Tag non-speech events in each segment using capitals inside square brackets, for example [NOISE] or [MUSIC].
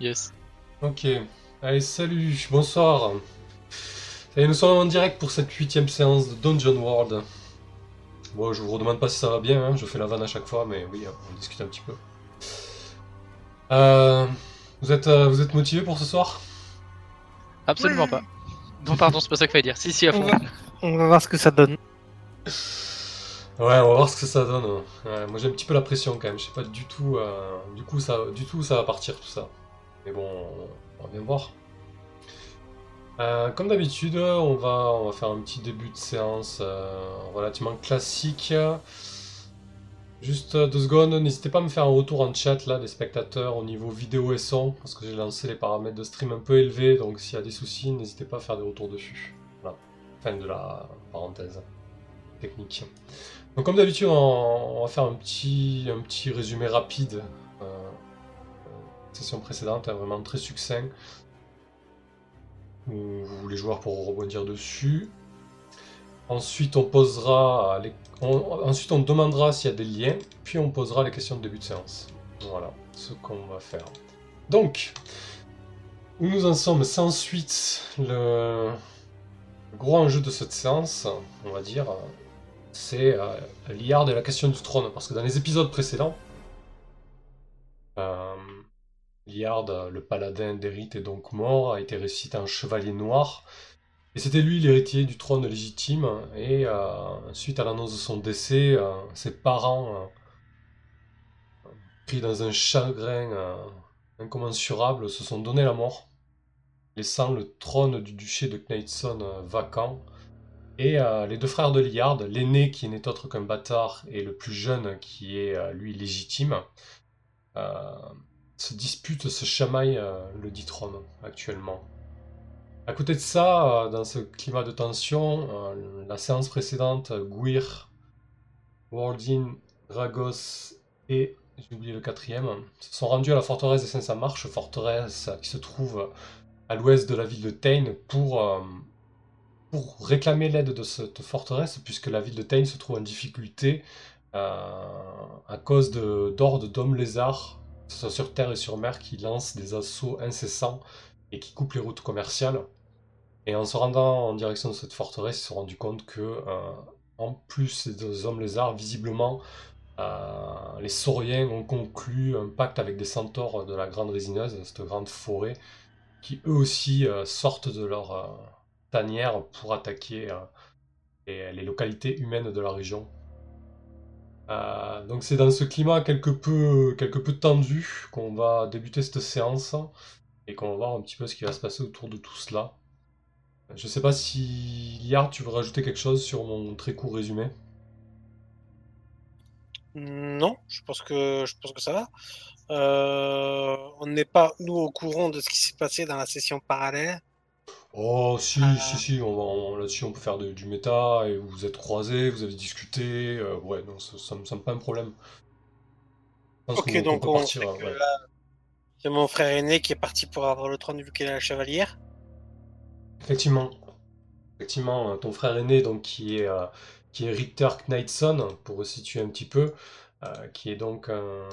Yes. Ok. Allez, salut, bonsoir. Et nous sommes en direct pour cette huitième séance de Dungeon World. Bon, je vous redemande pas si ça va bien, hein, je fais la vanne à chaque fois, mais oui, on discute un petit peu. Euh, vous êtes, euh, vous êtes motivé pour ce soir? Absolument Ouais. pas. Non, pardon, c'est pas ça qu'il fallait dire. Si, si, à On fond. va, on va voir ce que ça donne. Ouais, on va voir ce que ça donne. Ouais, moi j'ai un petit peu la pression quand même. Je sais pas du tout, euh, du coup ça, du tout où ça va partir tout ça. Mais bon, on va bien voir. Euh, comme d'habitude, on va, on va faire un petit début de séance euh, relativement classique. Juste deux secondes, n'hésitez pas à me faire un retour en chat là des spectateurs au niveau vidéo et son, parce que j'ai lancé les paramètres de stream un peu élevés, donc s'il y a des soucis, n'hésitez pas à faire des retours dessus. Fin de la parenthèse technique. Donc comme d'habitude, on, on va faire un petit, un petit résumé rapide. Session précédente, vraiment très succinct. Où les joueurs pourront rebondir dessus. Ensuite, on posera les- ensuite, on demandera s'il y a des liens, puis on posera les questions de début de séance. Voilà ce qu'on va faire. Donc, où nous en sommes sans suite, le gros enjeu de cette séance, on va dire, c'est euh, l'Iard et la question du trône. Parce que dans les épisodes précédents, euh, Liard, le paladin d'Erith, est donc mort, a été récité en chevalier noir. Et c'était lui l'héritier du trône légitime. Et euh, suite à l'annonce de son décès, euh, ses parents, euh, pris dans un chagrin incommensurable, se sont donné la mort, laissant le trône du duché de euh, vacant. Et les deux frères de Liard, l'aîné qui n'est autre qu'un bâtard et le plus jeune qui est lui légitime, se disputent, se chamaillent euh, le dit trône actuellement. À côté de ça, euh, dans ce climat de tension, euh, la séance précédente, Guir, Wardin, Dragos et, j'ai oublié le quatrième, se sont rendus à la forteresse des 500 marches, forteresse qui se trouve à l'ouest de la ville de Tain, pour, réclamer l'aide de cette forteresse, puisque la ville de Tain se trouve en difficulté à cause d'hordes d'hommes lézards, ce soit sur terre et sur mer, qui lancent des assauts incessants et qui coupent les routes commerciales. Et en se rendant en direction de cette forteresse, ils se sont rendus compte que, euh, en plus des hommes lézards, visiblement, euh, les sauriens ont conclu un pacte avec des centaures de la Grande Résineuse, cette grande forêt, qui eux aussi euh, sortent de leur tanière pour attaquer les localités humaines de la région. Euh, donc c'est dans ce climat quelque peu, tendu qu'on va débuter cette séance et qu'on va voir un petit peu ce qui va se passer autour de tout cela. Je sais pas si Liard, tu veux rajouter quelque chose sur mon très court résumé? Non, je pense que je pense que ça va. Euh, on n'est pas nous au courant de ce qui s'est passé dans la session parallèle. Oh si, Euh. si, si, on va, on- là-dessus on peut faire de- du méta et vous vous êtes croisés, vous avez discuté, euh, ouais, non, ça, ça me semble pas un problème. Ok, donc on partir, sait que ouais. là, c'est mon frère aîné qui est parti pour avoir le trône vu qu'il est la chevalière. Effectivement. Effectivement, euh, ton frère aîné, donc, qui est, euh, qui est Richter Knightson, pour resituer un petit peu, euh, qui est donc un-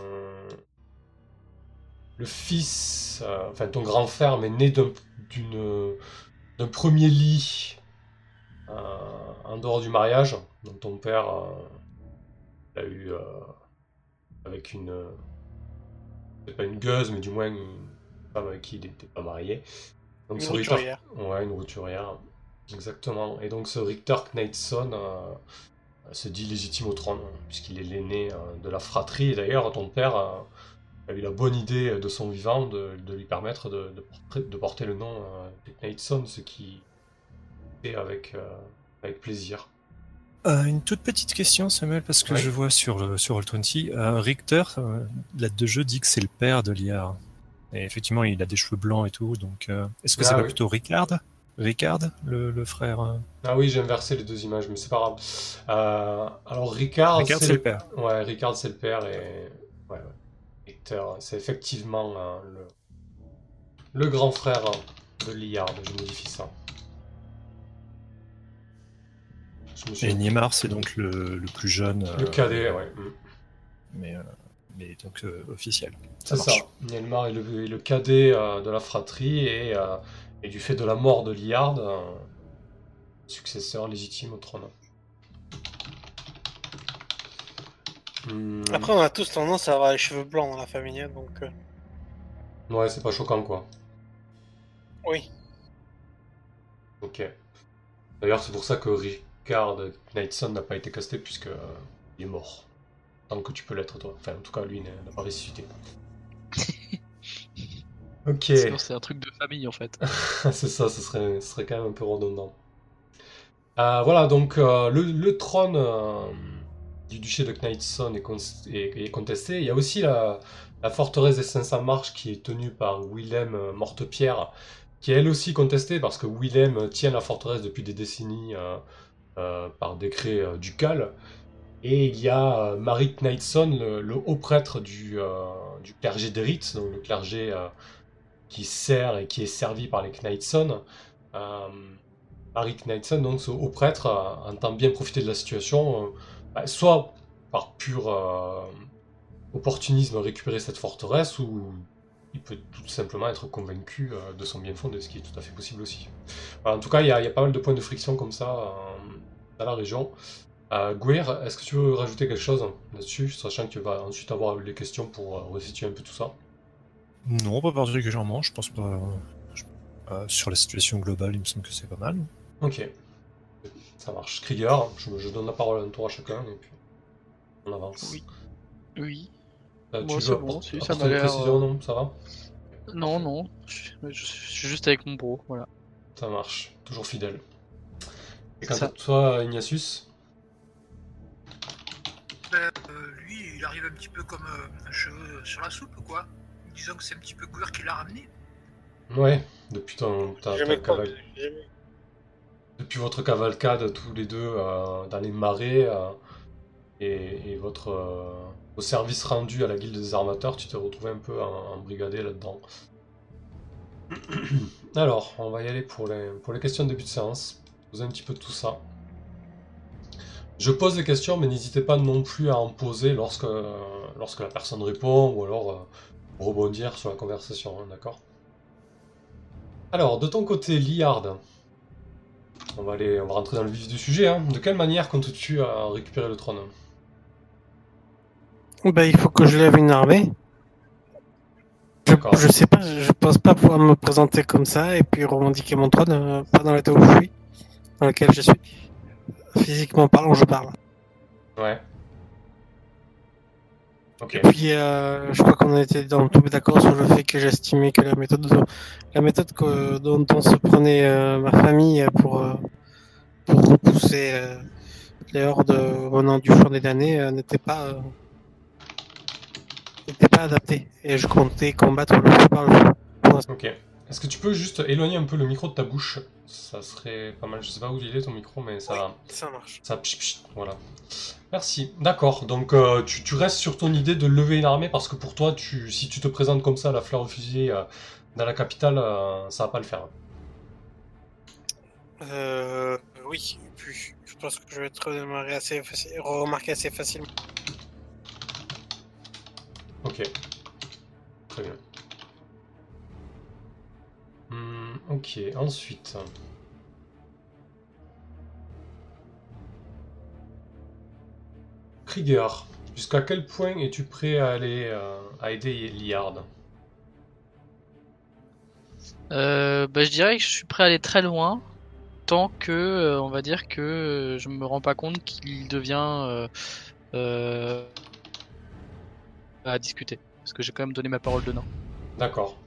le fils, euh, enfin ton grand frère, mais né d'un d'une- d'un premier lit euh, en dehors du mariage. Donc ton père euh, l'a eu euh, avec une, pas une gueuse, mais du moins une femme avec qui il n'était pas marié. Donc Une Richter-. Ouais, une roturière. Exactement. Et donc ce Richter Knightson euh, se dit légitime au trône, puisqu'il est l'aîné euh, de la fratrie. Et d'ailleurs, ton père a eu la bonne idée de son vivant de, de lui permettre de, de porter, de porter le nom euh, de Knightson, ce qui fait avec, euh, avec plaisir. Euh, une toute petite question, Samuel, parce que Ouais. je vois sur le sur Roll20, euh, Richter, euh, la de jeu dit que c'est le père de Liard. Et effectivement, il a des cheveux blancs et tout, donc euh, est-ce que Ah c'est pas plutôt Ricard? Ricard, le, le frère euh, Ah oui, j'ai inversé les deux images, mais c'est pas grave. Euh, alors Ricard, Ricard, c'est le père. Ouais, Ricard, c'est le père et. Ouais, ouais. Victor, c'est effectivement euh, le... le grand frère de Liard. Je modifie ça. Suis- Et Niemar, c'est donc le, le plus jeune. Le euh, cadet, ouais. mm. Mais euh, mais donc euh, officiel. C'est ça. marche. Nielmar est le, est le cadet euh, de la fratrie et, euh, et du fait de la mort de Liard, euh, successeur légitime au trône. Hmm, Après, on a tous tendance à avoir les cheveux blancs dans la famille, hein, donc euh, Ouais, c'est pas choquant quoi. oui. Ok. D'ailleurs, c'est pour ça que Ricard Knightson n'a pas été casté puisque euh, il est mort. Tant que tu peux l'être toi. Enfin, en tout cas, lui n'a n'a pas ressuscité. [LAUGHS] ok. C'est un truc de famille en fait. [LAUGHS] c'est ça, ce serait, ce serait quand même un peu redondant. Euh, voilà, donc euh, le, le trône euh, du duché de Knightson est, con-. Il y a aussi la, forteresse des 500 marches qui est tenue par Willem euh, Mortepierre, qui est elle aussi contestée parce que Willem tient la forteresse depuis des décennies euh, euh, par décret ducal. Et il y a Marie Knightson, le, haut prêtre du, clergé d'Eritz, donc le clergé qui sert et qui est servi par les Knightson. Marie Knightson, donc ce haut prêtre, entend bien profiter de la situation, bah, soit par pur euh, opportunisme récupérer cette forteresse, ou il peut tout simplement être convaincu euh, de son bien fondé, ce qui est tout à fait possible aussi. Voilà, en tout cas, il y, a il y a pas mal de points de friction comme ça euh, dans la région. Gouir, est-ce que tu veux rajouter quelque chose là-dessus, sachant que tu vas ensuite avoir les questions pour resituer un peu tout ça? Non, pas particulièrement, je pense pas. je- sur la situation globale, il me semble que c'est pas mal. Ok, ça marche. Krieger, je, je donne la parole à un tour à chacun et puis on avance. Oui. Oui. Euh, Moi, tu c'est veux bon, si, ça m'a des l'air, précisions, euh, non Ça va Non, non. Je, je suis juste avec mon bro, voilà. Ça marche, toujours fidèle. Et quant Ça. à toi, Ignatius Ben, euh, lui, il arrive un petit peu comme euh, un cheveu sur la soupe, quoi. Disons que c'est un petit peu Guer qui l'a ramené. Ouais, depuis ton, Jamais compris, jamais. Depuis votre cavalcade tous les deux euh, dans les marais euh, et, et votre euh, au service rendu à la guilde des armateurs, tu t'es retrouvé un peu en, embrigadé là-dedans. [COUGHS] Alors, on va y aller pour les, questions de début de séance. Poser un petit peu de tout ça. Je pose les questions, mais n'hésitez pas non plus à en poser lorsque, lorsque la personne répond ou alors rebondir sur la conversation, hein, d'accord? Alors, de ton côté, Liard, on va, aller, on va rentrer dans le vif du sujet. hein. De quelle manière comptes-tu à récupérer le trône? Bah, il faut que je lève une armée. Je, je sais pas, je pense pas pouvoir me présenter comme ça et puis revendiquer mon trône, euh, pas dans l'état où je suis, dans lequel je suis. Physiquement parlant, je parle. Ouais. Et puis, euh, je crois qu'on était dans, tombé d'accord sur le fait que j'estimais que la méthode, dont- la méthode que- dont on se prenait euh, ma famille pour, euh, pour repousser les hordes venant du fond des damnés n'était pas, n'était pas adaptée. Et je comptais combattre le feu par le feu. Ok. Est-ce que tu peux juste éloigner un peu le micro de ta bouche? Ça serait pas mal. Je sais pas où il est ton micro, mais ça. Ça marche. Ça pch, pch, voilà. Merci. D'accord. Donc euh, tu, tu restes sur ton idée de lever une armée parce que pour toi, tu, si tu te présentes comme ça à la fleur au fusil euh, dans la capitale, euh, ça va pas le faire. Euh, oui, et puis je pense que je vais être redémarré assez faci- remarqué assez facilement. Ok. Très bien. Ok. Ensuite. Krieger, jusqu'à quel point es-tu prêt à aller euh, à aider Liard Euh, bah, je dirais que je suis prêt à aller très loin, tant que, euh, on va dire que je me rends pas compte qu'il devient à discuter. Parce que j'ai quand même donné ma parole de non. D'accord.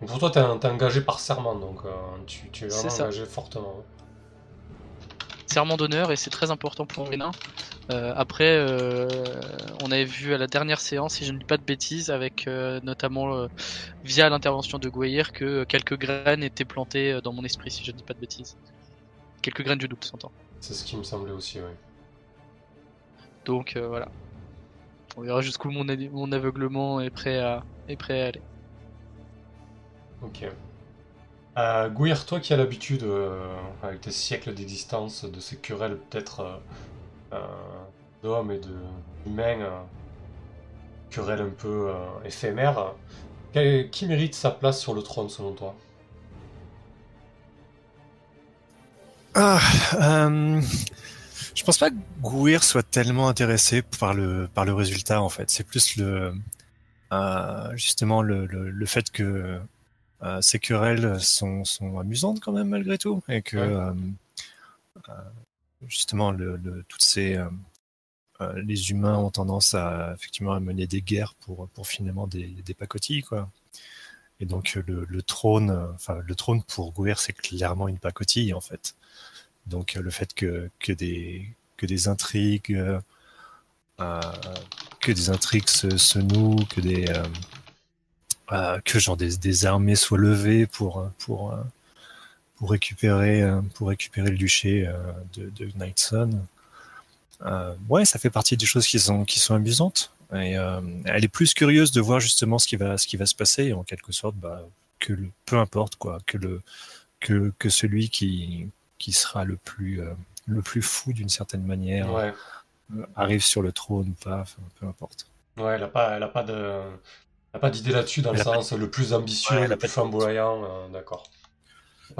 Donc Pour toi, t'es engagé par serment, donc euh, tu, tu es vraiment C'est ça. engagé fortement. Serment d'honneur et c'est très important pour les nains. Euh, après, euh, on avait vu à la dernière séance, si je ne dis pas de bêtises, avec euh, notamment euh, via l'intervention de Gouayer, que quelques graines étaient plantées euh, dans mon esprit, si je ne dis pas de bêtises. Quelques graines du doute, s'entend. C'est ce qui me semblait aussi, oui. Donc euh, voilà. On verra jusqu'où mon, a- mon aveuglement est prêt à, est prêt à aller. Ok. Euh, Gouir, toi qui as l'habitude, euh, avec tes siècles d'existence, de ces querelles peut-être euh, euh, d'hommes et d'humains, euh, querelle un peu éphémère. Quel- qui mérite sa place sur le trône selon toi? Ah, je pense pas que Gouir soit tellement intéressé par le par le résultat en fait. C'est plus le justement le, le, fait que ces querelles sont sont amusantes quand même malgré tout et que Ouais. euh, euh, justement le, le toutes ces euh, euh, les humains ont tendance à effectivement à mener des guerres pour pour finalement des des pacotilles quoi. Et donc le, le trône, euh, enfin le trône pour Gouir c'est clairement une pacotille en fait. Donc euh, le fait que, que des que des intrigues euh, euh, que des intrigues se, se nouent, que des euh, euh, que genre des, des armées soient levées pour euh, pour euh, pour récupérer euh, pour récupérer le duché euh, de, de Knightson. Euh, ouais, ça fait partie des choses qui sont qui sont amusantes. Et euh, elle est plus curieuse de voir justement ce qui va ce qui va se passer et en quelque sorte bah, que le, peu importe quoi que le que, que celui qui qui sera le plus euh, le plus fou d'une certaine manière Ouais, euh, arrive sur le trône ou pas, peu importe. ouais, elle a pas, elle a pas de, pas d'idée là-dessus dans le pas sens le plus ambitieux, Ouais, le plus flamboyant, euh, d'accord.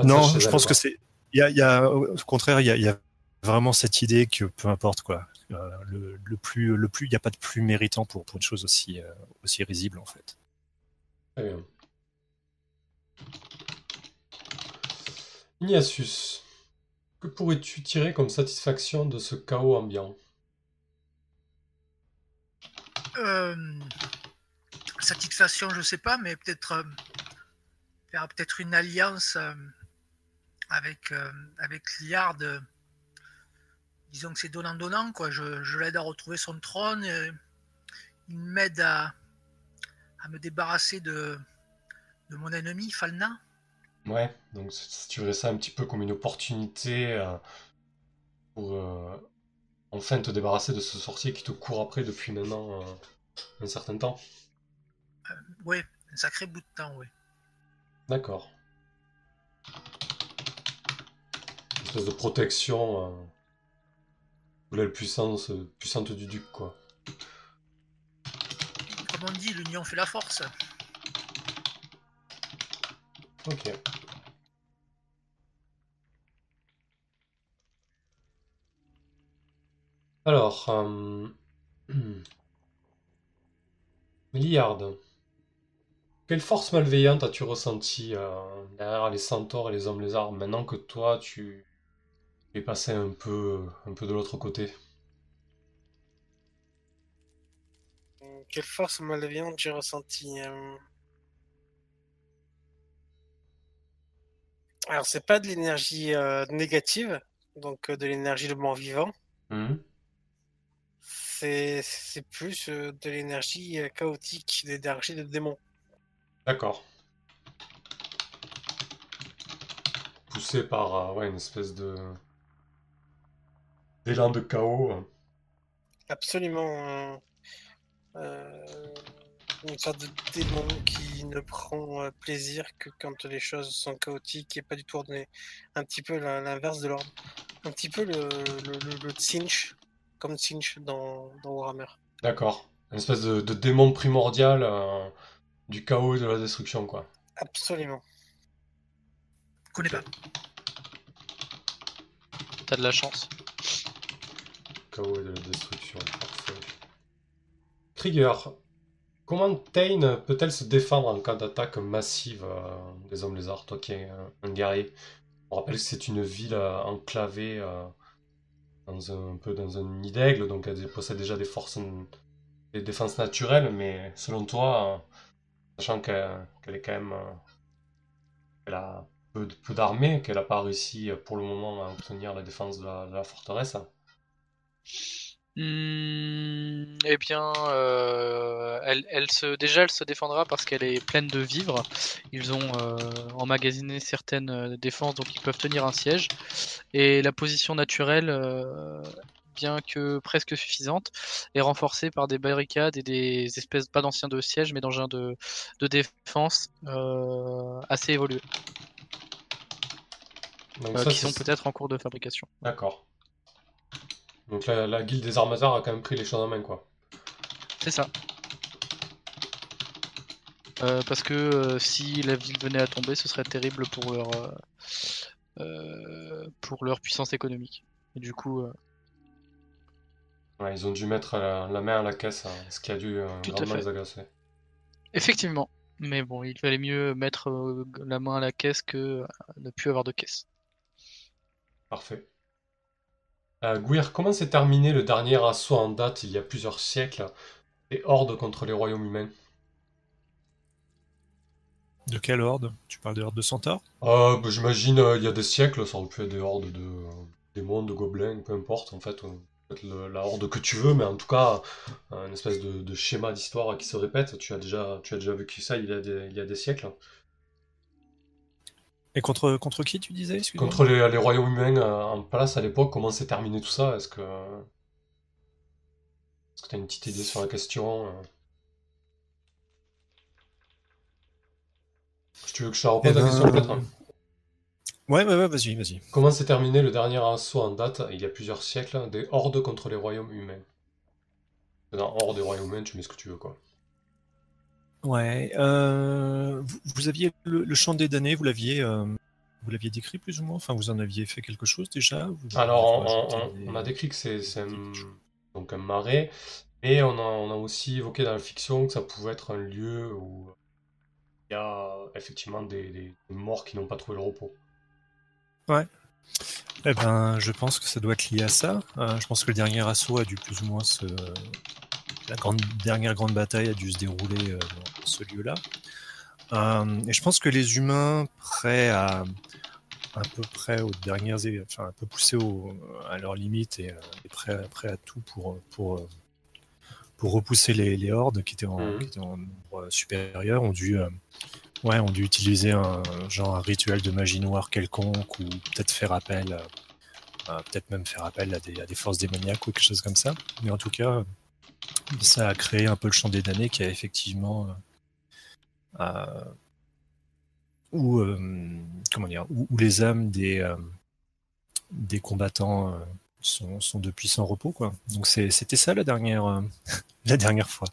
Non, je pense que c'est il y a, y a au contraire il y y a vraiment cette idée que peu importe quoi, euh, le, le plus le plus il n'y a pas de plus méritant pour pour une chose aussi euh, aussi risible en fait. Très bien. Ignatius, que pourrais-tu tirer comme satisfaction de ce chaos ambiant? Euh, satisfaction, je sais pas, mais peut-être euh, faire peut-être une alliance euh, avec euh, avec Liard. disons que c'est donnant donnant quoi. Je, l'aide à retrouver son trône. euh, il m'aide à, à me débarrasser de de mon ennemi Falna. Ouais, donc si tu verrais ça un petit peu comme une opportunité pour enfin te débarrasser de ce sorcier qui te court après depuis maintenant un certain temps. Ouais, un sacré bout de temps, ouais. D'accord. Une espèce de protection euh, l'aile puissance, puissante du duc, quoi. Comme on dit, l'union fait la force. Ok. Alors, euh... [CLEARS THROAT] Liard, quelle force malveillante as-tu ressentie euh, derrière les centaures et les hommes lézards maintenant que toi tu es passé un peu, un peu de l'autre côté? Quelle force malveillante j'ai ressenti. euh. Alors, c'est pas de l'énergie euh, négative, donc euh, de l'énergie de mort vivant. Mhm. C'est plus euh, de l'énergie euh, chaotique, de l'énergie de démon. D'accord. Poussé par euh, ouais, une espèce de d'élan de chaos. Absolument. euh, euh, une sorte de démon qui ne prend plaisir que quand les choses sont chaotiques et pas du tout ordonnées. Un petit peu l'in- l'inverse de l'ordre. Un petit peu le, le, le, le Tsinch, comme Tsinch dans, dans Warhammer. D'accord. Une espèce de, de démon primordial euh, du chaos et de la destruction, quoi. Absolument. Je connais pas. T'as de la chance. Chaos et de la destruction, parfait. Trigger. Comment Tain peut-elle se défendre en cas d'attaque massive euh, des hommes lézards, toi qui es un, un guerrier? On rappelle que c'est une ville euh, enclavée euh, dans un, un peu dans un nid d'aigle, donc elle possède déjà des forces, des défenses naturelles, mais selon toi, euh, sachant qu'elle est quand même, euh, a peu, peu d'armée, qu'elle n'a pas réussi euh, pour le moment à obtenir la défense de la, forteresse. Hmm, eh bien, euh, elle, se, déjà, elle se défendra parce qu'elle est pleine de vivres. Ils ont emmagasiné certaines défenses, donc ils peuvent tenir un siège. Et la position naturelle, bien que presque suffisante, est renforcée par des barricades et des espèces, pas d'anciens de sièges, mais d'engins de, de défense euh, assez évolués, Donc euh, ça, qui sont peut-être en cours de fabrication. D'accord. Donc la, la guilde des armateurs a quand même pris les choses en main, quoi. C'est ça. Euh, parce que euh, si la ville venait à tomber, ce serait terrible pour leur, pour leur puissance économique. Et du coup, Ouais, ils ont dû mettre la, la main à la caisse, hein, ce qui a dû euh, Tout à grandement fait. les agacer. effectivement. Mais bon, il valait mieux mettre euh, la main à la caisse que euh, ne plus avoir de caisse. Parfait. Euh, comment s'est terminé le dernier assaut en date il y a plusieurs siècles des hordes contre les royaumes humains? De quelle horde? Tu parles de horde de centaures? Euh, bah, j'imagine euh, il y a des siècles, ça aurait pu être des hordes de euh, démons, de gobelins, peu importe en fait, euh, le- la horde que tu veux, mais en tout cas, un espèce de, de schéma d'histoire qui se répète. Tu as déjà, tu as déjà vécu ça il y a des, il y a des siècles. Et contre, contre qui tu disais Contre les, les royaumes humains euh, en place à l'époque, comment s'est terminé tout ça? Est-ce que, est-ce que tu as une petite idée sur la question? euh? Si tu veux que je te repose Eh la ben, question peut-être? Ouais, ouais, ouais, vas-y, vas-y. Comment s'est terminé le dernier assaut en date, il y a plusieurs siècles, des hordes contre les royaumes humains? Dans horde des royaumes humains, tu mets ce que tu veux, quoi. Ouais, euh, vous, vous aviez le, le chant des damnés, vous l'aviez, euh, vous l'aviez décrit plus ou moins? Enfin, vous en aviez fait quelque chose déjà? Vous- Alors, on, des- a décrit que c'est c'est un, donc un marais, mais on a, on a aussi évoqué dans la fiction que ça pouvait être un lieu où il y a effectivement des, des morts qui n'ont pas trouvé le repos. Eh ben, je pense que ça doit être lié à ça. Euh, je pense que le dernier assaut a dû plus ou moins se, la grande dernière grande bataille a dû se dérouler euh, dans ce lieu-là. Euh, et je pense que les humains prêts à à peu près aux dernières, enfin un peu poussés au- à leurs limites et, et prêts, à- prêts à tout pour pour pour repousser les, les hordes qui étaient en, Mhm. qui étaient en nombre supérieur ont dû euh, ouais ont dû utiliser un genre rituel de magie noire quelconque ou peut-être faire appel euh, peut-être même faire appel à des, forces démoniaques ou quelque chose comme ça mais en tout cas ça a créé un peu le champ des damnés qui a effectivement euh, euh, où, les âmes des, combattants sont, sont depuis sans repos. Donc c'était ça la dernière, [LAUGHS] la dernière fois.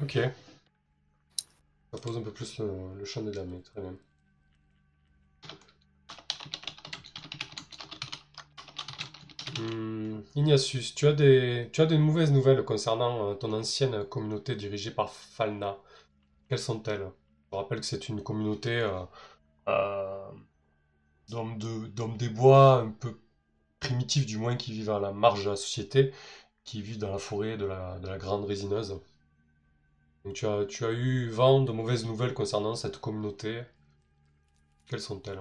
Ok. Ça pose un peu plus le, champ des damnés, très bien. Hmm, Ignatius, tu as des, tu as mauvaises nouvelles concernant euh, ton ancienne communauté dirigée par Falna. Quelles sont-elles? Je rappelle que c'est une communauté euh, euh, d'hommes des bois, un peu primitifs du moins, qui vivent à la marge de la société, qui vivent dans la forêt de la, de la grande résineuse. Donc tu as, tu as eu vent de mauvaises nouvelles concernant cette communauté. Quelles sont-elles?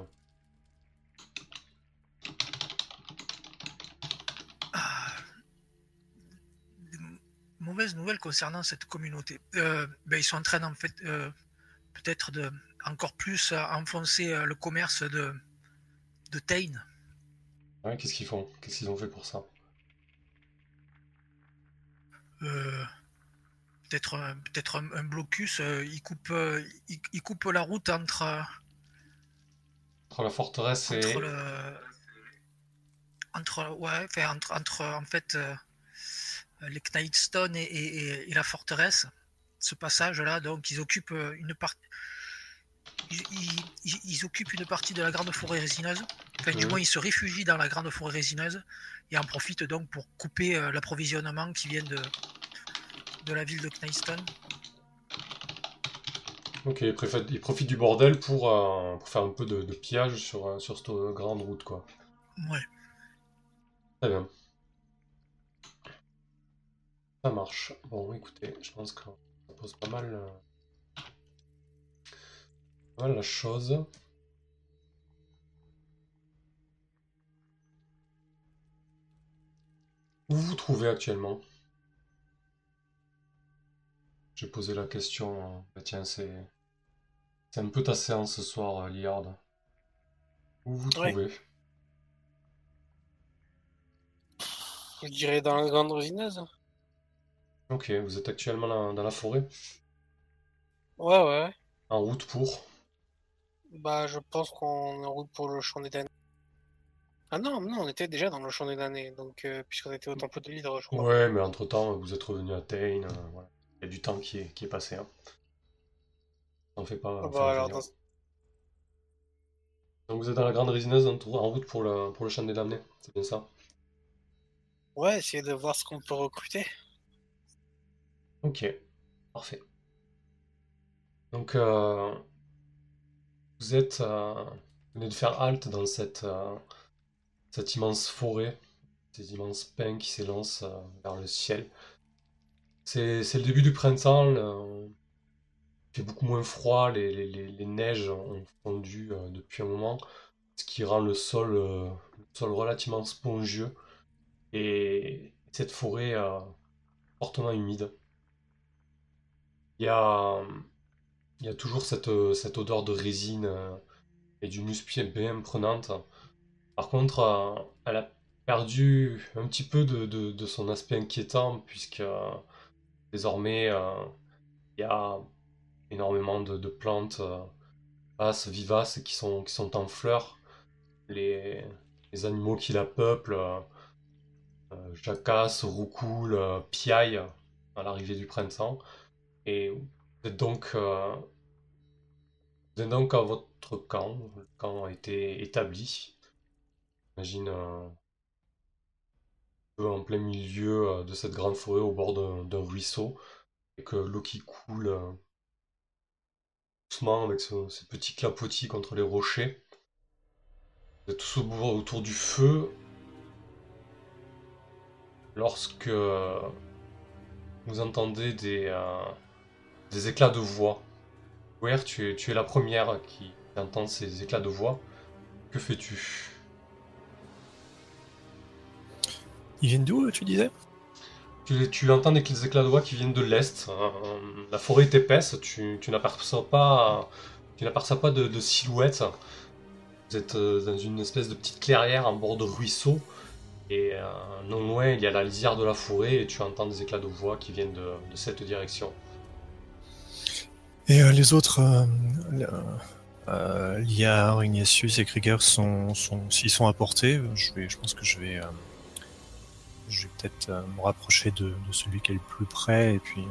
Ah, mauvaises nouvelles concernant cette communauté. Euh, ben, ils sont en train en fait euh, peut-être de encore plus enfoncer euh, le commerce de de Tain. Ouais, qu'est-ce qu'ils font? Qu'est-ce qu'ils ont fait pour ça? Euh, peut-être un, peut-être un, un blocus. euh, ils coupent euh, ils coupent la route entre Entre la forteresse et... entre le entre ouais enfin, entre, entre en fait euh, les Knightstone et, et- et- et la forteresse ce passage là donc ils occupent une partie ils, ils- ils- ils occupent une partie de la grande forêt résineuse enfin du moins ils se réfugient dans la grande forêt résineuse et en profitent donc pour couper l'approvisionnement qui vient de de la ville de Knightstone Ok, ils profitent du bordel pour, euh, pour faire un peu de, de pillage sur, euh, sur cette euh, grande route, quoi. ouais Très bien. Ça marche. Bon, écoutez, je pense que ça pose pas mal, euh, pas mal la chose. Où vous vous trouvez actuellement? J'ai posé la question. hein. Bah, tiens, c'est c'est un peu ta séance ce soir, euh, Liard. Où vous Ouais. trouvez? Je dirais dans la grande résineuse. Ok, vous êtes actuellement dans, dans la forêt, Ouais, ouais. en route pour? Bah, je pense qu'on est en route pour le champ des damnés. Ah non, non, on était déjà dans le champ des damnés, donc euh, puisqu'on était au temple de l'hydre, je crois. Ouais, mais entre-temps, vous êtes revenu à Tain, euh, voilà. Il y a du temps qui est, qui est passé. hein. T'en fais pas. Ah bah, alors, dans- Donc vous êtes dans la grande résineuse en, route pour le, pour le champ des damnés, c'est bien ça? Ouais, essayer de voir ce qu'on peut recruter. Ok, parfait. Donc euh, vous êtes, euh, vous venez de faire halte dans cette, euh, cette immense forêt, ces immenses pins qui s'élancent euh, vers le ciel. C'est le début du printemps, il fait beaucoup moins froid, les, neiges ont fondu euh, depuis un moment, ce qui rend le sol, euh, relativement spongieux et cette forêt euh, fortement humide. Il y a, toujours cette, odeur de résine et d'humus bien prenante. Par contre, elle a perdu un petit peu de, son aspect inquiétant puisque désormais euh, il y a énormément de, plantes euh, vivaces qui sont, en fleurs. Les, animaux qui la peuplent, euh, euh, jacassent, roucoulent, euh, piaillent à l'arrivée du printemps. Et vous êtes donc, euh, donc à votre camp. Le camp a été établi. J'imagine euh, en plein milieu euh, de cette grande forêt au bord d'un ruisseau. Que l'eau qui coule euh, doucement avec ce- ces petits clapotis contre les rochers. Vous êtes tous autour du feu. Lorsque euh, vous entendez des, des éclats de voix. Where, tu es, tu es la première qui entend ces éclats de voix. Que fais-tu? Ils viennent d'où, tu disais? Tu, tu entends des éclats de voix qui viennent de l'est. Euh, la forêt est épaisse, tu, tu n'aperçois pas, tu n'aperçois pas de, de silhouette. Vous êtes euh, dans une espèce de petite clairière en bord de ruisseau. Et euh, non loin, il y a la lisière de la forêt et tu entends des éclats de voix qui viennent de, de cette direction. Et euh, les autres, euh, Liard, Ignatius et Krieger sont, sont, s'ils sont apportés, je, vais, je pense que je vais, je vais peut-être euh, me rapprocher de, de celui qui est le plus près et puis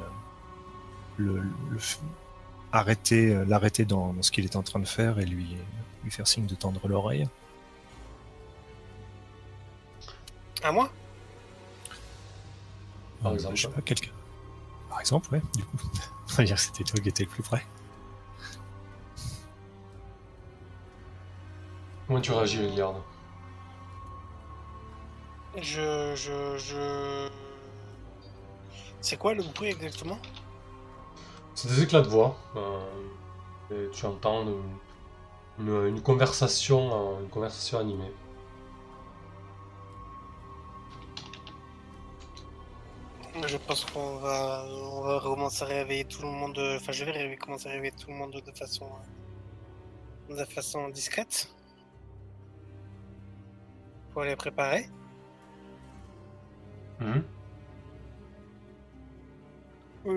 euh, le, arrêter, euh, l'arrêter dans, dans ce qu'il est en train de faire et lui, lui faire signe de tendre l'oreille. À moi? Par exemple. Je sais pas, quelqu'un. Par exemple, ouais, du coup. [LAUGHS] On va dire que c'était toi qui étais le plus près. Comment tu réagis, Eliard Je. Je. Je. C'est quoi le bruit exactement? C'est des éclats de voix. euh, et tu entends une, une- une conversation, euh, une conversation animée. Je pense qu'on va, on va commencer à réveiller tout le monde. Enfin, je vais réveiller- commencer à réveiller tout le monde de façon, de façon discrète. Pour les préparer. Oui,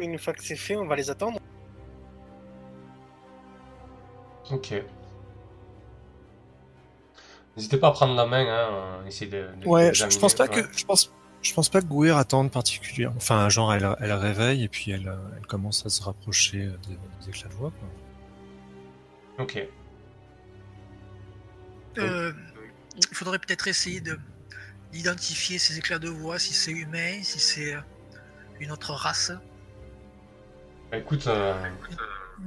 Une fois que c'est fait, on va les attendre. Ok. N'hésitez pas à prendre la main, hein, essayer de, de Ouais, je, pense pas ouais. que je pense je pense pas que Gouir attende particulièrement. Enfin, genre elle, elle réveille et puis elle, euh, elle commence à se rapprocher euh, des, des éclats de voix. Quoi. Ok. Euh, il faudrait peut-être essayer de d'identifier ces éclats de voix, si c'est humain, si c'est euh, une autre race, Bah, écoute, euh,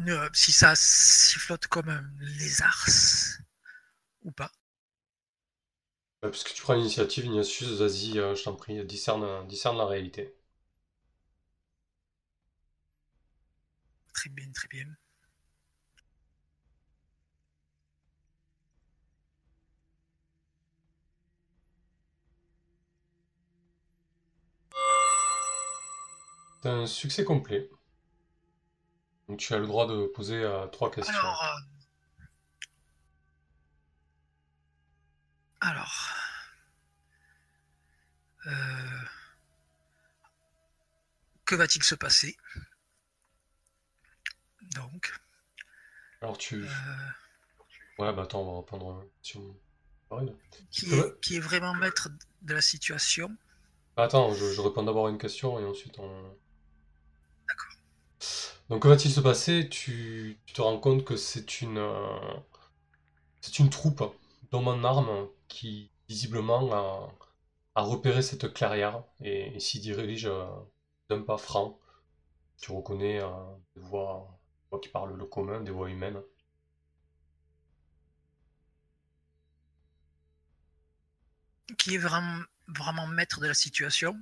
Euh, si ça sifflote comme un lézard ou pas. bah, puisque tu prends l'initiative, Ignatius, vas-y, euh, je t'en prie, discerne, discerne la réalité. Très bien, très bien. C'est un succès complet. Donc tu as le droit de poser euh, trois questions. Alors, euh, alors, euh, que va-t-il se passer? Donc, Alors tu... euh, Ouais, bah attends, on va reprendre une question. pareille. qui, est, qui est vraiment maître de la situation Attends, je, je réponds d'abord à une question et ensuite on... Donc que va-t-il se passer tu, te rends compte que c'est une, euh, une troupe d'hommes en armes qui visiblement a, a repéré cette clairière et, et s'y dirige euh, d'un pas franc. Tu reconnais euh, des voix, des voix qui parlent le commun, des voix humaines. Qui est vraiment, vraiment maître de la situation.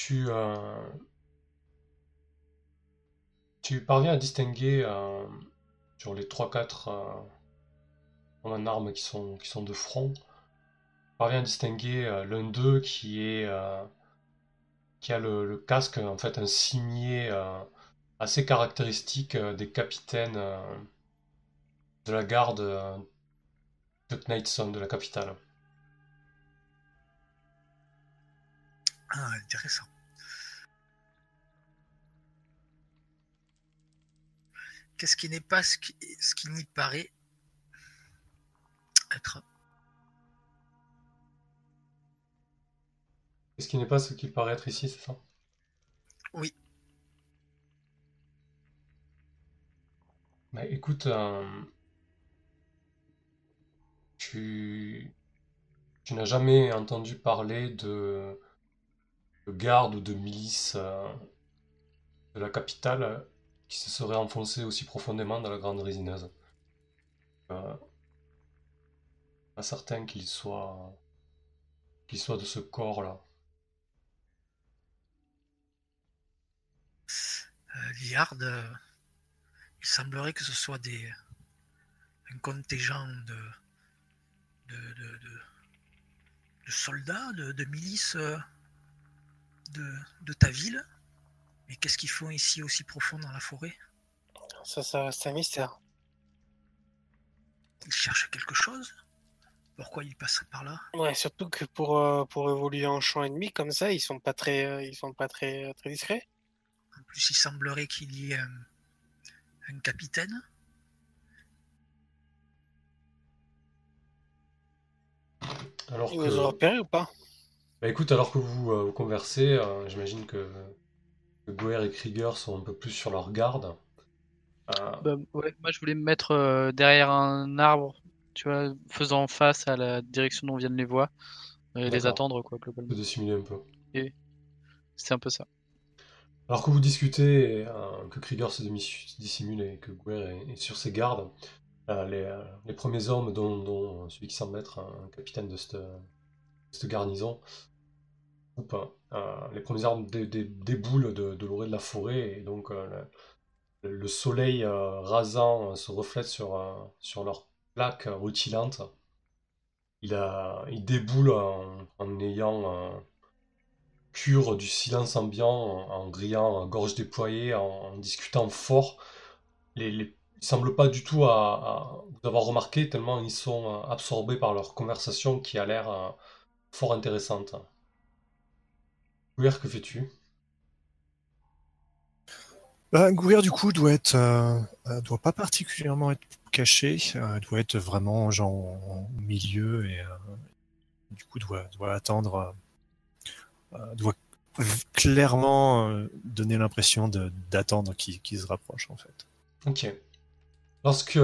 Tu, euh, tu parviens à distinguer euh, sur les 3-4 euh, en armes qui sont, qui sont de front, tu parviens à distinguer l'un d'eux qui est qui a le, le casque, en fait un cimier assez caractéristique des capitaines de la garde de Knightson, de la capitale. Ah, intéressant. Qu'est-ce qui n'est pas ce qui, ce qui n'y paraît être. Est-ce qui n'est pas ce qui paraît être ici, c'est ça? Oui, Bah écoute, euh, tu, tu n'as jamais entendu parler de, de garde ou de milice euh, de la capitale? Qui se serait enfoncée aussi profondément dans la grande résineuse. Euh, pas certain qu'il soit, qu'il soit de ce corps-là. euh, Liard, euh, il semblerait que ce soit des, un contingent de, de, de, de- de soldats, de, milices euh, de ta ville. Mais qu'est-ce qu'ils font ici aussi profond dans la forêt? Ça, ça reste un mystère. Ils cherchent quelque chose? Pourquoi ils passeraient par là? Ouais, surtout que pour, euh, pour évoluer en champ ennemi comme ça, ils sont pas très, euh, ils sont pas très, très discrets. En plus, il semblerait qu'il y ait un, un capitaine. Alors Ils que, nous ont repérés ou pas? bah écoute, alors que vous, euh, vous conversez, euh, j'imagine que, Guer et Krieger sont un peu plus sur leur garde. Euh, Bah, ouais, moi je voulais me mettre euh, derrière un arbre, tu vois, faisant face à la direction dont viennent les voix et les attendre quoi de globalement. dissimuler un peu. C'est un peu ça. Alors que vous discutez, et, euh, que Krieger se dissimule et que Guer est, est sur ses gardes, euh, les, euh, les premiers hommes, dont, dont celui qui semble être un capitaine de cette, de cette garnison, euh, les premiers dé- déboulent de, de l'orée de la forêt et donc euh, le, le soleil euh, rasant se reflète sur, sur leur plaque euh, rutilante. Il, déboule en, ayant cure du silence ambiant, en, grillant à gorge déployée, en, discutant fort. Ils semblent pas du tout avoir remarqué, tellement ils sont absorbés par leur conversation qui a l'air fort intéressante. Que fais-tu? Bah, Gourir, du coup, doit être, euh, euh, doit pas particulièrement être caché, euh, doit être vraiment genre au milieu et euh, du coup doit, doit attendre, doit clairement donner l'impression de- d'attendre qu'il se rapproche en fait. Ok. Lorsque,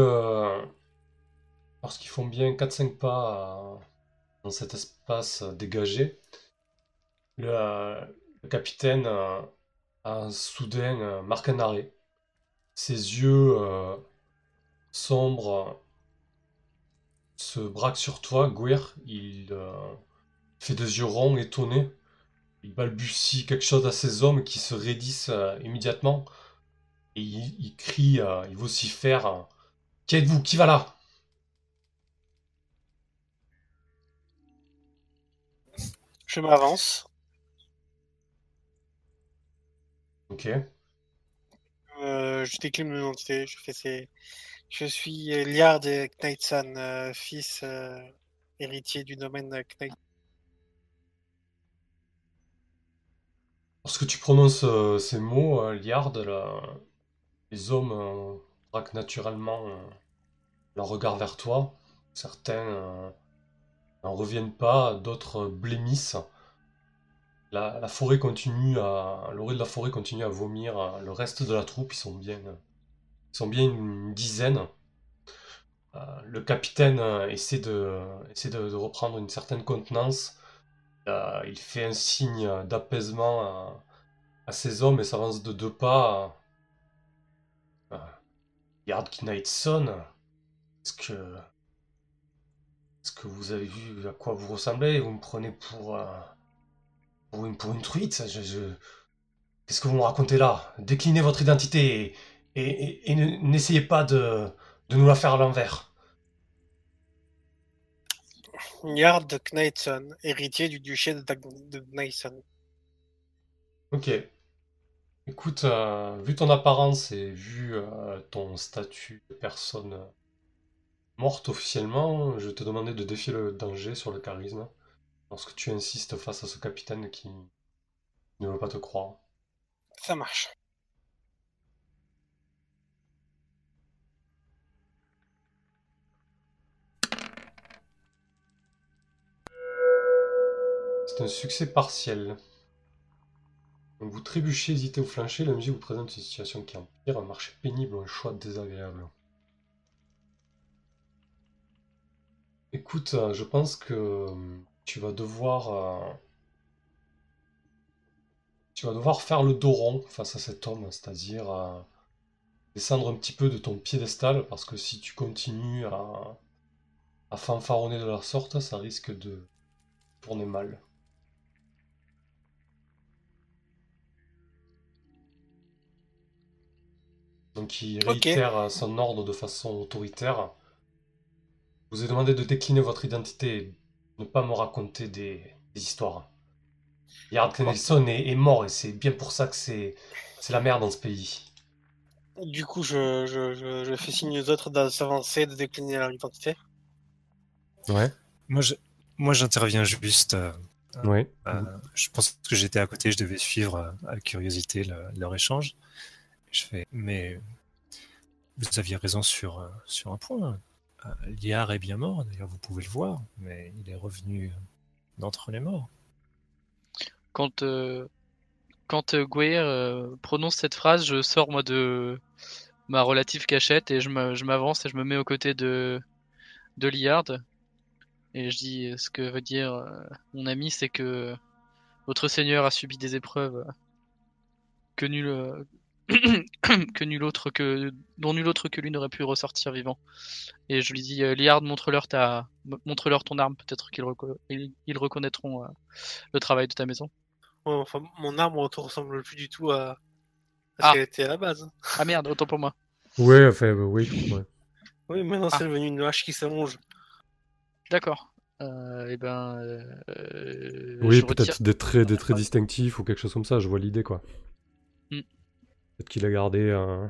lorsqu'ils font bien 4-5 pas dans cet espace dégagé, le, euh, le capitaine euh, a soudain euh, marque un arrêt. Ses yeux sombres se braquent sur toi, Guir. Il fait des yeux ronds, étonnés. Il balbutie quelque chose à ses hommes qui se raidissent immédiatement. Et il, il crie, il vocifère Qui êtes-vous? Qui va là? Je m'avance. Ok. Euh, je décline mon identité. Je fais. Je suis Liard de Knightson, euh, fils euh, héritier du domaine Knight. Lorsque tu prononces ces mots, Liard, les hommes braquent naturellement leur regard vers toi. Certains n'en reviennent pas, d'autres blêmissent. La, forêt continue à, l'orée de la forêt continue à vomir. euh, Le reste de la troupe, ils sont bien, ils sont bien une dizaine. Euh, le capitaine euh, essaie de, essaie de, reprendre une certaine contenance. Euh, il fait un signe d'apaisement à, ses hommes et s'avance de deux pas. Euh, Yard est-ce que. Est-ce que vous avez vu à quoi vous ressemblez? Vous me prenez pour. euh, pour, une, pour une truite je, je- Qu'est-ce que vous me racontez là? Déclinez votre identité et, et, et- et ne- n'essayez pas de, de nous la faire à l'envers. Yard Knightson, héritier du duché de, de. Ok. Écoute, euh, vu ton apparence et vu euh, ton statut de personne euh, morte officiellement, je te demander de défier le danger sur le charisme lorsque tu insistes face à ce capitaine qui ne veut pas te croire. Ça marche. C'est un succès partiel. Donc vous trébuchez, hésitez ou flanchez, la musique vous présente une situation qui empire, un marché pénible ou un choix désagréable. Écoute, euh, je pense que euh, tu vas devoir... euh, Tu vas devoir faire le dos rond face à cet homme, c'est-à-dire euh, descendre un petit peu de ton piédestal, parce que si tu continues à, à fanfaronner de la sorte, ça risque de tourner mal. Donc il réitère euh, son ordre de façon autoritaire. Je vous ai demandé de décliner votre identité ne pas me raconter des, des histoires. Yard Knelson est, est mort et c'est bien pour ça que c'est c'est la merde dans ce pays. Du coup, je, je, je, je fais signe aux autres de s'avancer, de décliner leur identité. Ouais, Moi, je, moi, j'interviens juste. euh, ouais. euh, je pense que j'étais à côté, je devais suivre euh, avec curiosité le- leur échange. Je fais, mais vous aviez raison sur, euh, sur un point. Liard est bien mort, d'ailleurs, vous pouvez le voir, mais il est revenu d'entre les morts. Quand, euh, quand euh, euh, prononce cette phrase, je sors moi de ma relative cachette et je m'avance et je me mets aux côtés de, de Liard. Et je dis euh, ce que veut dire mon ami, c'est que votre seigneur a subi des épreuves que nul, [COUGHS] que nul autre que dont nul autre que lui n'aurait pu ressortir vivant. Et je lui dis euh, Liard, montre-leur ta montre-leur ton arme, peut-être qu'ils reco- ils, ils reconnaîtront euh, le travail de ta maison. Ouais, enfin, mon arbre ne ressemble plus du tout à, à Ah. ce qu'elle était à la base. Ah merde, autant pour moi. Ouais, enfin, euh, oui. ouais. Oui, maintenant Ah. c'est devenu une hache qui s'allonge. D'accord. Euh, et ben. euh, euh, Oui, je retire- peut-être des traits, des traits distinctifs ou quelque chose comme ça, je vois l'idée quoi. Peut-être qu'il a gardé euh,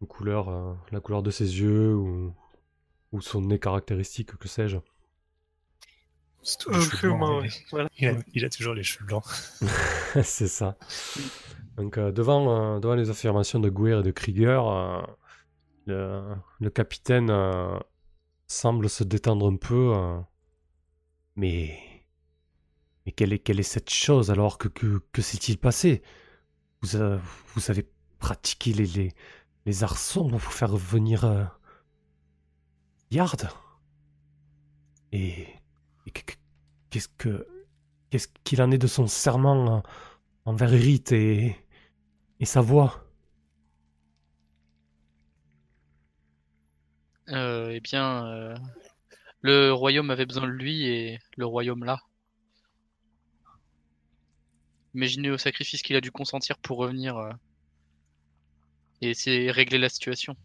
une couleur, euh, la couleur de ses yeux ou, ou son nez caractéristique, que sais-je. C'est tout les cheveux blancs, Aucunement, il, oui. Voilà. il a, il a toujours les cheveux blancs. [LAUGHS] C'est ça. Donc euh, devant, euh, devant les affirmations de Guer et de Krieger, euh, le, le capitaine euh, semble se détendre un peu. euh, mais mais quelle est, quelle est cette chose alors que, que, que s'est-il passé? Vous, a- vous avez pratiqué les, les, les pour faire venir euh, Yard? Et, et que- que- qu'est-ce que qu'est-ce qu'il en est de son serment euh, envers Erith et, et sa voix? Euh, eh bien, euh, le royaume avait besoin de lui et le royaume là. Imaginez au sacrifice qu'il a dû consentir pour revenir euh, et essayer de régler la situation.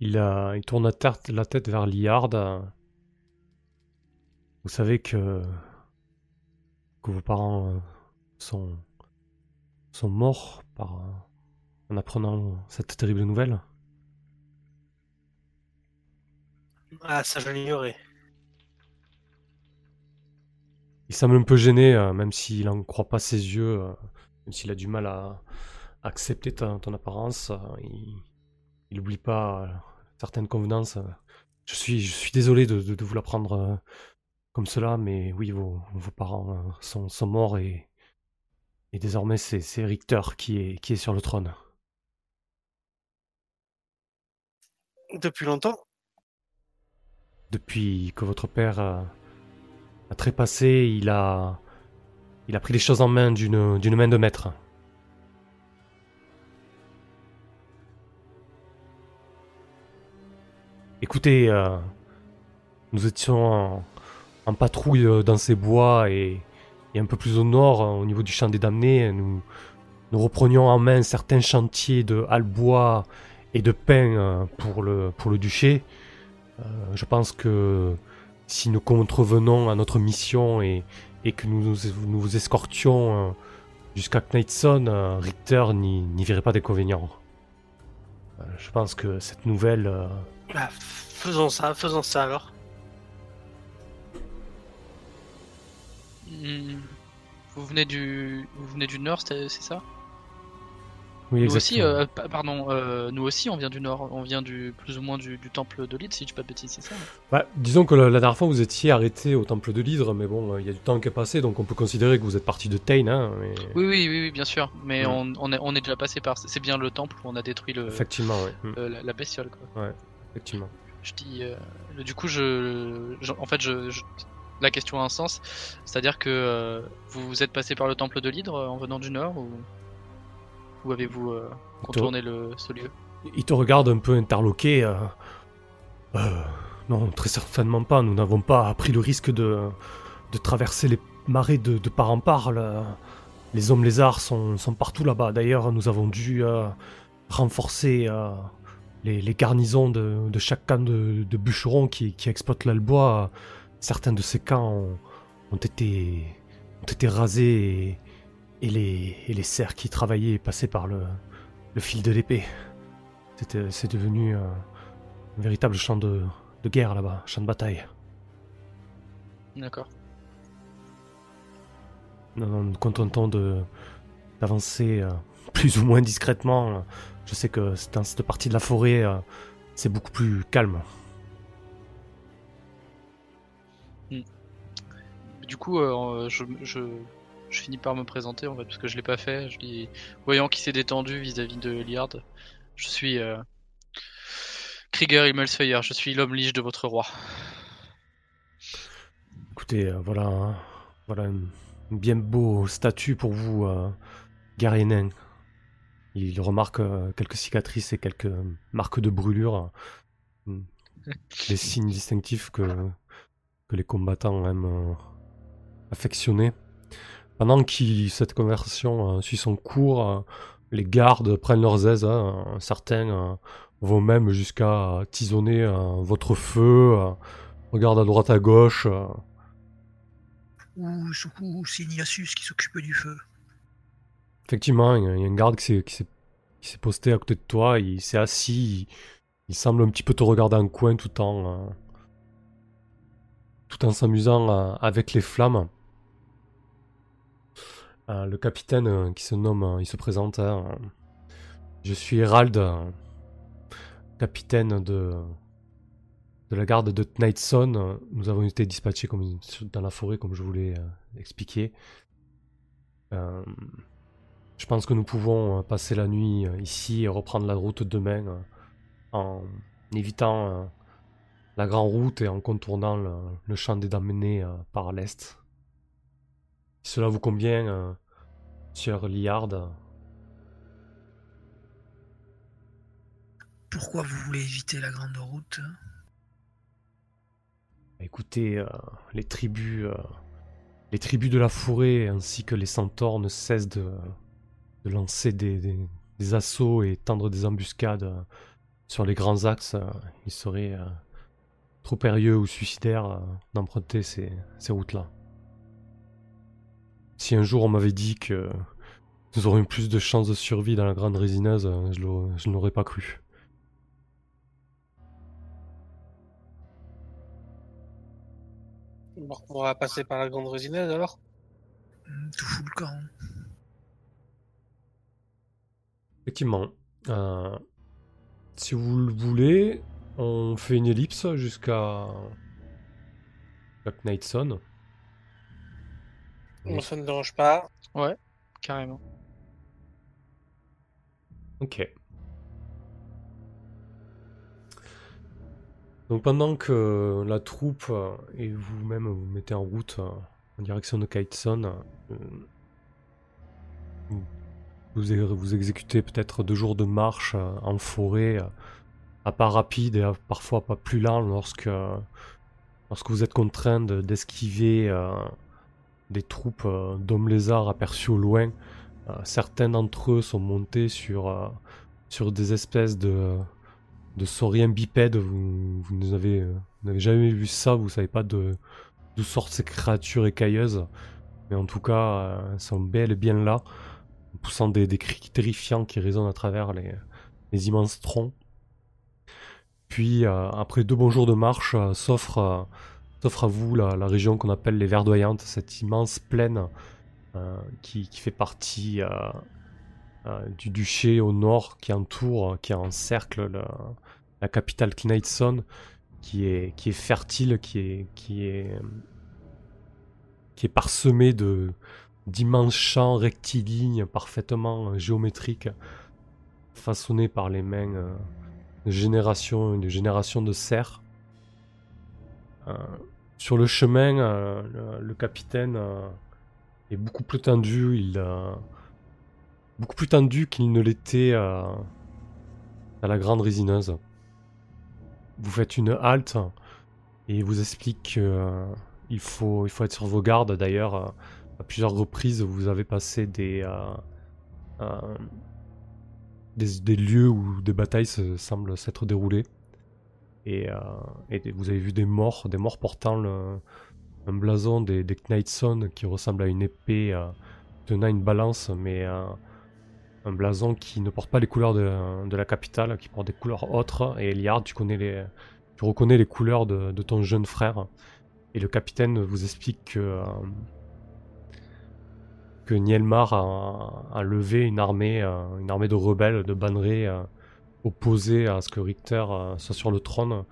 Il, a, il tourne la tête, la tête vers Liard. Vous savez que, que vos parents euh, sont, sont morts par, euh, en apprenant cette terrible nouvelle. Ah, ça je l'ignorais. Il semble un peu gêné, euh, même s'il n'en croit pas ses yeux, euh, même s'il a du mal à accepter ta- ton apparence. euh, il n'oublie pas euh, certaines convenances euh, je suis, je suis désolé de, de, de vous l'apprendre euh, comme cela, mais oui, vos, vos parents euh, sont, sont morts et, et désormais c'est, c'est Richter qui est, qui est sur le trône. Depuis longtemps Depuis que votre père a, a trépassé, il a, il a pris les choses en main d'une, main de maître. Écoutez, euh, nous étions en, patrouille euh, dans ces bois et, un peu plus au nord, euh, au niveau du champ des damnés, nous, nous reprenions en main certains chantiers de halbois et de pain pour le, pour le duché. Je pense que si nous contrevenons à notre mission et, et que nous nous, escortions euh, jusqu'à Knightson, euh, Richter n'y verrait pas d'inconvénient. Euh, je pense que cette nouvelle Bah, faisons ça, faisons ça alors. Hmm. Vous venez du, vous venez du nord, c'est ça? Oui, Nous aussi, euh, pa- pardon, euh, nous aussi, on vient du nord. On vient du plus ou moins du, du temple de Lyd, si je dis pas de bêtises, c'est ça Bah, disons que la, la dernière fois vous étiez arrêté au temple de l'Hydre, mais bon, euh, il y a du temps qui est passé, donc on peut considérer que vous êtes parti de Tain. Hein, mais- Oui, oui, oui, oui, bien sûr. Mais on, on, est, on est déjà passé par. C'est bien le temple où on a détruit le, Effectivement, la, la bestiole, quoi. Effectivement. Je dis. euh, du coup, je, je- en fait, je, je- la question a un sens. C'est-à-dire que euh, vous êtes passé par le temple de l'Hydre en venant du nord ou, ou avez-vous euh, contourné le, ce lieu Il te regarde un peu interloqué. euh, euh, non, très certainement pas. Nous n'avons pas pris le risque de, de traverser les marais de, de part en part. Les hommes lézards sont, sont partout là-bas. D'ailleurs, nous avons dû renforcer les, les garnisons de, de chaque camp de, de bûcherons qui, qui exploitent l'albois. Certains de ces camps ont, ont été, ont été rasés et, et les, et les cerfs qui travaillaient passaient par le, le fil de l'épée. C'est devenu euh, un véritable champ de, de guerre là-bas, champ de bataille. D'accord. Nous nous nous contentons de d'avancer euh, plus ou moins discrètement. Je sais que dans cette partie de la forêt, euh, c'est beaucoup plus calme. Du coup, euh, je, je, je finis par me présenter en fait, parce que je l'ai pas fait. Je dis, voyant qu'il s'est détendu vis-à-vis de Liard, je suis euh, Krieger Himmelsfeuer, je suis l'homme lige de votre roi. Écoutez, euh, voilà, hein, voilà un bien beau statut pour vous, euh, nain. Il remarque euh, quelques cicatrices et quelques marques de brûlure, [LAUGHS] les signes distinctifs que, que les combattants aiment affectionner. Pendant que cette conversation euh, suit son cours, euh, les gardes prennent leurs aises. hein, certains euh, vont même jusqu'à tisonner votre feu, regardent à droite à gauche. Ou, c'est Ignatius qui s'occupe du feu. Effectivement, il y a il y a un garde qui s'est, qui s'est, qui s'est posté à côté de toi, il s'est assis, il, il semble un petit peu te regarder en coin tout en, euh, tout en s'amusant euh, avec les flammes. Euh, le capitaine euh, qui se nomme, euh, il se présente, hein, je suis Hérald, capitaine de, de la garde de Knightson. Nous avons été dispatchés dans la forêt, comme je vous l'ai expliqué. Je pense que nous pouvons passer la nuit ici et reprendre la route demain en évitant la grande route et en contournant le, champ des damnés par l'est. Si cela vous convient, euh, Liard, Pourquoi vous voulez éviter la grande route? Écoutez, euh, les tribus, euh, les tribus de la forêt ainsi que les centaures ne cessent de, de lancer des, des- des assauts et tendre des embuscades euh, sur les grands axes. il serait trop périlleux ou suicidaire d'emprunter ces, ces routes-là. Si un jour on m'avait dit que nous aurions plus de chances de survie dans la grande résineuse, je l'aurais pas cru. On va passer par la grande résineuse alors? Tout fout le camp. Effectivement. Euh, si vous le voulez, on fait une ellipse jusqu'à jusqu'à Knightson. Moi, ça ne me dérange pas. Ouais, carrément. Ok. Donc pendant que la troupe euh, et vous-même vous mettez en route euh, en direction de Kaitson, euh, vous, vous, exécutez peut-être deux jours de marche en forêt, à pas rapide et à parfois pas plus lent lorsque, lorsque vous êtes contraint de- d'esquiver des troupes euh, d'hommes lézards aperçus au loin. Euh, certains d'entre eux sont montés sur, euh, sur des espèces de, de sauriens bipèdes. Vous, vous n'avez jamais vu ça, vous savez pas de d'où sortent ces créatures écailleuses. Mais en tout cas, elles sont bel et bien là, poussant des, cris terrifiants qui résonnent à travers les, les immenses troncs. Puis, après deux bons jours de marche, euh, s'offre s'offre à vous la, région qu'on appelle les Verdoyantes, cette immense plaine euh, qui, fait partie euh, euh, du duché au nord, qui entoure, qui encercle le- la capitale Kneitson, qui est, fertile, qui est, parsemée de d'immenses champs rectilignes parfaitement géométriques, façonnés par les mains euh, de générations et de générations de. Euh, sur le chemin, euh, le, capitaine euh, est beaucoup plus tendu. Il euh, beaucoup plus tendu qu'il ne l'était à la grande résineuse. Vous faites une halte et vous explique que euh, il faut être sur vos gardes. D'ailleurs, à plusieurs reprises, vous avez passé des lieux où des batailles se- semblent s'être déroulées. Et, euh, vous avez vu des morts, des morts portant un blason des, des Knightson qui ressemble à une épée euh, tenant une balance, mais euh, un blason qui ne porte pas les couleurs de, la capitale, qui porte des couleurs autres. Et Eliard, tu, connais les, tu reconnais les couleurs de, ton jeune frère. Et le capitaine vous explique que, Nielmar a, levé une armée, une armée de rebelles, de bannerets, opposés à ce que Richter euh, soit sur le trône,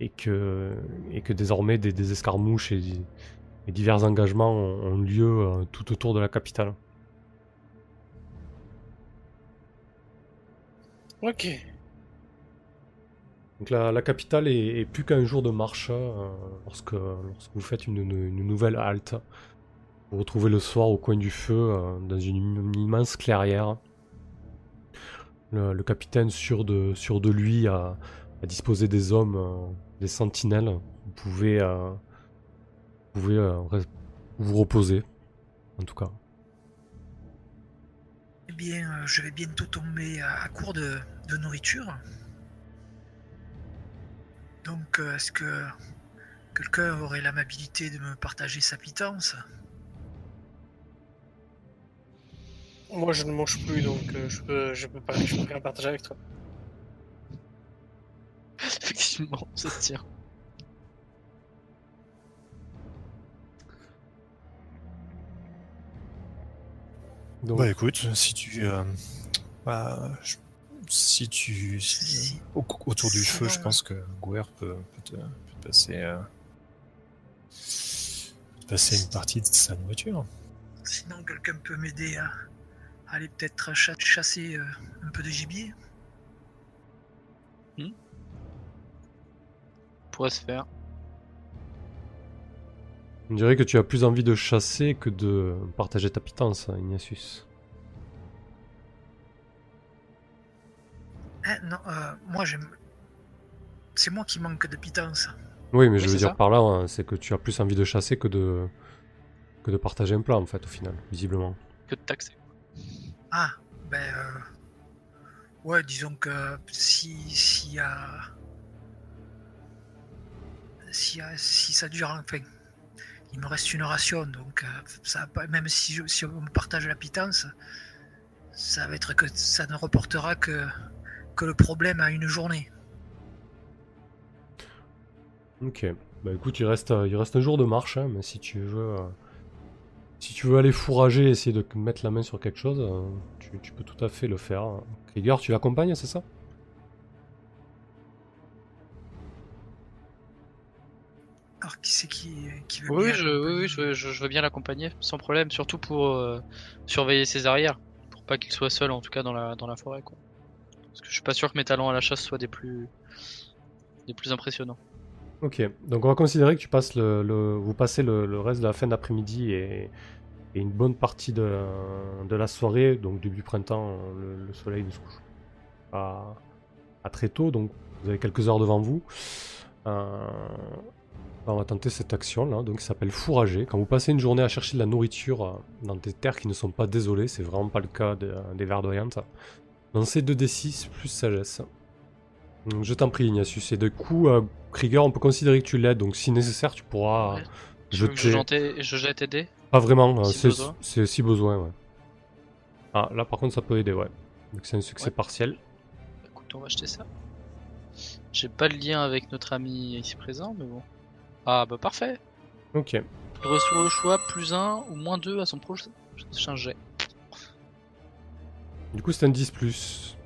et que, et que désormais des, des escarmouches et, et divers engagements ont, ont lieu euh, tout autour de la capitale. Ok. Donc la, la capitale est, est plus qu'un jour de marche euh, lorsque, lorsque vous faites une, nouvelle halte. Vous vous retrouvez le soir au coin du feu euh, dans une immense clairière. Le, capitaine sûr de, lui a, disposé des hommes, euh, des sentinelles. Vous pouvez, euh, euh, vous reposer, en tout cas. Eh bien, je vais bientôt tomber à, court de, nourriture. Donc, est-ce que quelqu'un aurait l'amabilité de me partager sa pitance? Moi, je ne mange plus, donc euh, je peux, je peux pas, je peux rien partager avec toi. [LAUGHS] Effectivement, [LAUGHS] ça se tient. Donc, Bah écoute, si tu. euh, bah, je- si tu. si- Si- au- autour du feu, je pense que Guer peut, peut te, peut te passer. euh, peut te passer une partie de sa nourriture. Sinon, quelqu'un peut m'aider à à aller peut-être cha- chasser euh, un peu de gibier Pourrait se faire. on dirait que tu as plus envie de chasser que de partager ta pitance, Ignatius. Hein, Non, euh, moi j'aime. C'est moi qui manque de pitance. Oui, mais je veux dire ça. par là, hein, c'est que tu as plus envie de chasser que de que de partager un plat en fait au final, visiblement. Que de taxer. Ah, ben. euh, Ouais, disons que si, s'il y a. Si, si ça dure, enfin. Il me reste une ration, donc euh, ça même si, je- si on partage la pitance, ça va être que ça ne reportera que, que le problème à une journée. Ok. Bah écoute, il reste il reste un jour de marche, hein, mais si tu veux euh, si tu veux aller fourrager, essayer de mettre la main sur quelque chose, euh, tu, peux tout à fait le faire. Hein. Krieger, tu l'accompagnes, c'est ça? Alors, qui c'est qui, veut oui, je, oui, je, je, veux bien l'accompagner, sans problème, surtout pour euh, surveiller ses arrières, pour pas qu'il soit seul, en tout cas dans la, dans la forêt. Quoi. Parce que je suis pas sûr que mes talents à la chasse soient des plus, des plus impressionnants. Ok, donc on va considérer que tu passes le, vous passez le, reste de la fin d'après-midi et, une bonne partie de, la soirée, donc début printemps, le, le soleil ne se couche pas à très tôt, donc vous avez quelques heures devant vous. Euh, on va tenter cette action là, donc qui s'appelle fourrager. Quand vous passez une journée à chercher de la nourriture euh, dans des terres qui ne sont pas désolées, c'est vraiment pas le cas de- des verdoyantes. Lancez 2d6 plus sagesse. Je t'en prie, Ignatius. Et de coup, euh, Krieger, on peut considérer que tu l'aides, donc si nécessaire, tu pourras Ouais. euh, Je, je, jeter. je jette aider. Pas vraiment, euh, Si c'est si besoin, ouais. Ah, là par contre, ça peut aider, ouais. Donc c'est un succès Ouais. partiel. Écoute, on va acheter ça. J'ai pas le lien avec notre ami ici présent, mais bon. Ah bah parfait. Ok. Reçoit au choix plus 1 ou moins 2 à son prochain jet. Du coup, c'est un 10 plus.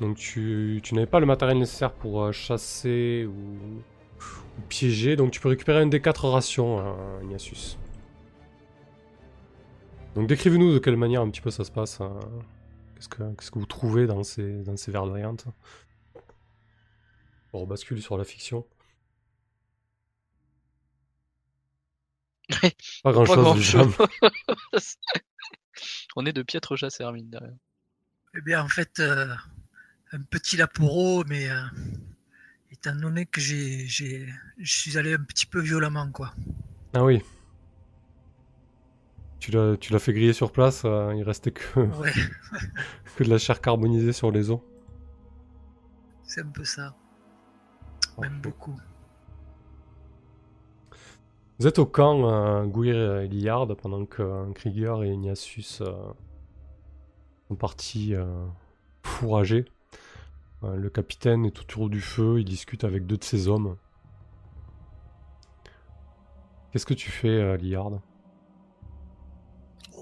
Donc tu, tu n'avais pas le matériel nécessaire pour euh, chasser ou, ou piéger, donc tu peux récupérer un des 4 rations, euh, Ignatius. Donc décrivez-nous de quelle manière un petit peu ça se passe. hein. Qu'est-ce que, qu'est-ce que vous trouvez dans ces, dans ces verdoyantes On rebascule sur la fiction. [LAUGHS] Pas grand Pas chose, grand-chose. [LAUGHS] on est de piètres chasseurs, mine de rien. Eh bien, en fait, euh, un petit laporo, mais euh, étant donné que j'ai, j'ai, je suis allé un petit peu violemment, quoi. Ah oui. Tu l'as, tu l'as fait griller sur place, euh, il restait que, Ouais, [LAUGHS] que de la chair carbonisée sur les os. c'est un peu ça. Même beaucoup. Vous êtes au camp euh, Gouir et Liard pendant que Krieger et Ignatius sont partis fourrager. Euh, le capitaine est autour du feu, il discute avec deux de ses hommes. Qu'est-ce que tu fais, euh, Liard?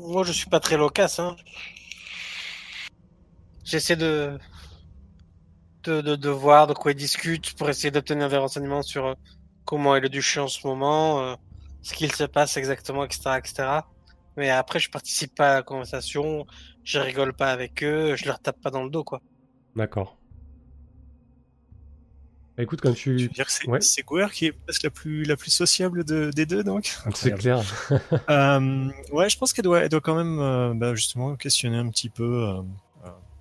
Moi, je suis pas très loquace. Hein. J'essaie de... De, de, de voir de quoi ils discutent pour essayer d'obtenir des renseignements sur euh, comment est le duché en ce moment, euh, ce qu'il se passe exactement, etc., etc. Mais après, je participe pas à la conversation, je rigole pas avec eux, je leur tape pas dans le dos, quoi. D'accord. Bah, écoute, quand Tu tu... veux dire que c'est Ouais. c'est qui est presque la plus, la plus sociable de- des deux, donc C'est Incroyable. clair. [LAUGHS] Euh, ouais, je pense qu'elle doit, elle doit quand même euh, bah, justement questionner un petit peu, euh,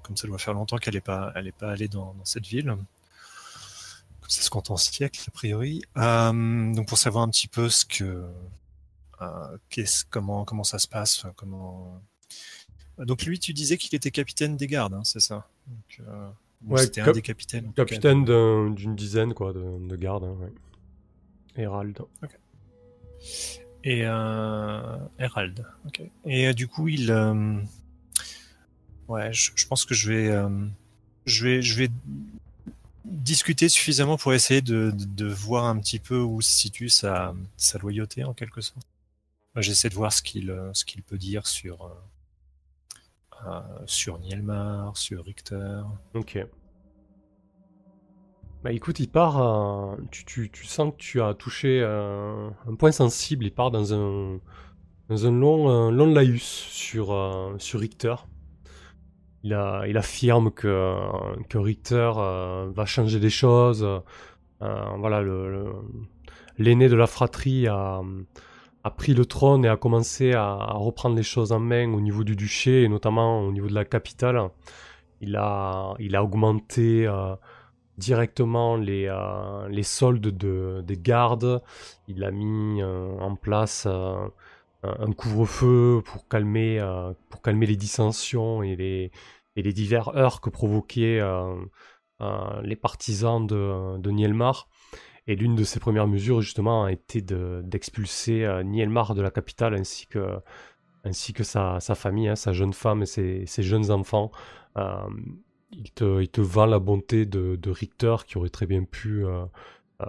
comme ça doit faire longtemps qu'elle n'est pas, elle est pas allée dans, dans cette ville. Comme ça se compte en siècles, a priori. Donc pour savoir un petit peu ce que, qu'est-ce, comment, comment ça se passe, comment. Donc lui, tu disais qu'il était capitaine des gardes, hein, c'est ça? Donc, Ouais, c'était un des capitaines. Capitaine d'un- d'une dizaine, quoi, de, de gardes, hein, ouais. Hérald. Et euh. Et euh, du coup, il. euh, Ouais, je, je pense que je vais, euh, je vais, je vais discuter suffisamment pour essayer de, de, de voir un petit peu où se situe sa, sa loyauté en quelque sorte. J'essaie de voir ce qu'il, ce qu'il peut dire sur, euh, sur Nielmar, sur Richter. Ok. Bah écoute, il part. euh, tu, tu, tu sens que tu as touché euh, un point sensible. Il part dans un, dans un long, un long laïus sur, sur Richter. Il, a, il affirme que, que Richter va changer des choses. Voilà, le, le- l'aîné de la fratrie a, a pris le trône et a commencé à, reprendre les choses en main au niveau du duché et notamment au niveau de la capitale. Il a, il a augmenté euh, directement les, euh, les soldes de, des gardes. Il a mis euh, en place un couvre-feu pour calmer, pour calmer les dissensions et les, et les divers heurts que provoquaient les partisans de, de Nielmar. Et l'une de ses premières mesures, justement, a été de- d'expulser euh, Nielmar de la capitale ainsi que, ainsi que sa, famille, hein, sa jeune femme et ses, jeunes enfants. Euh, il, te, il vend la bonté de, Richter qui aurait très bien pu euh,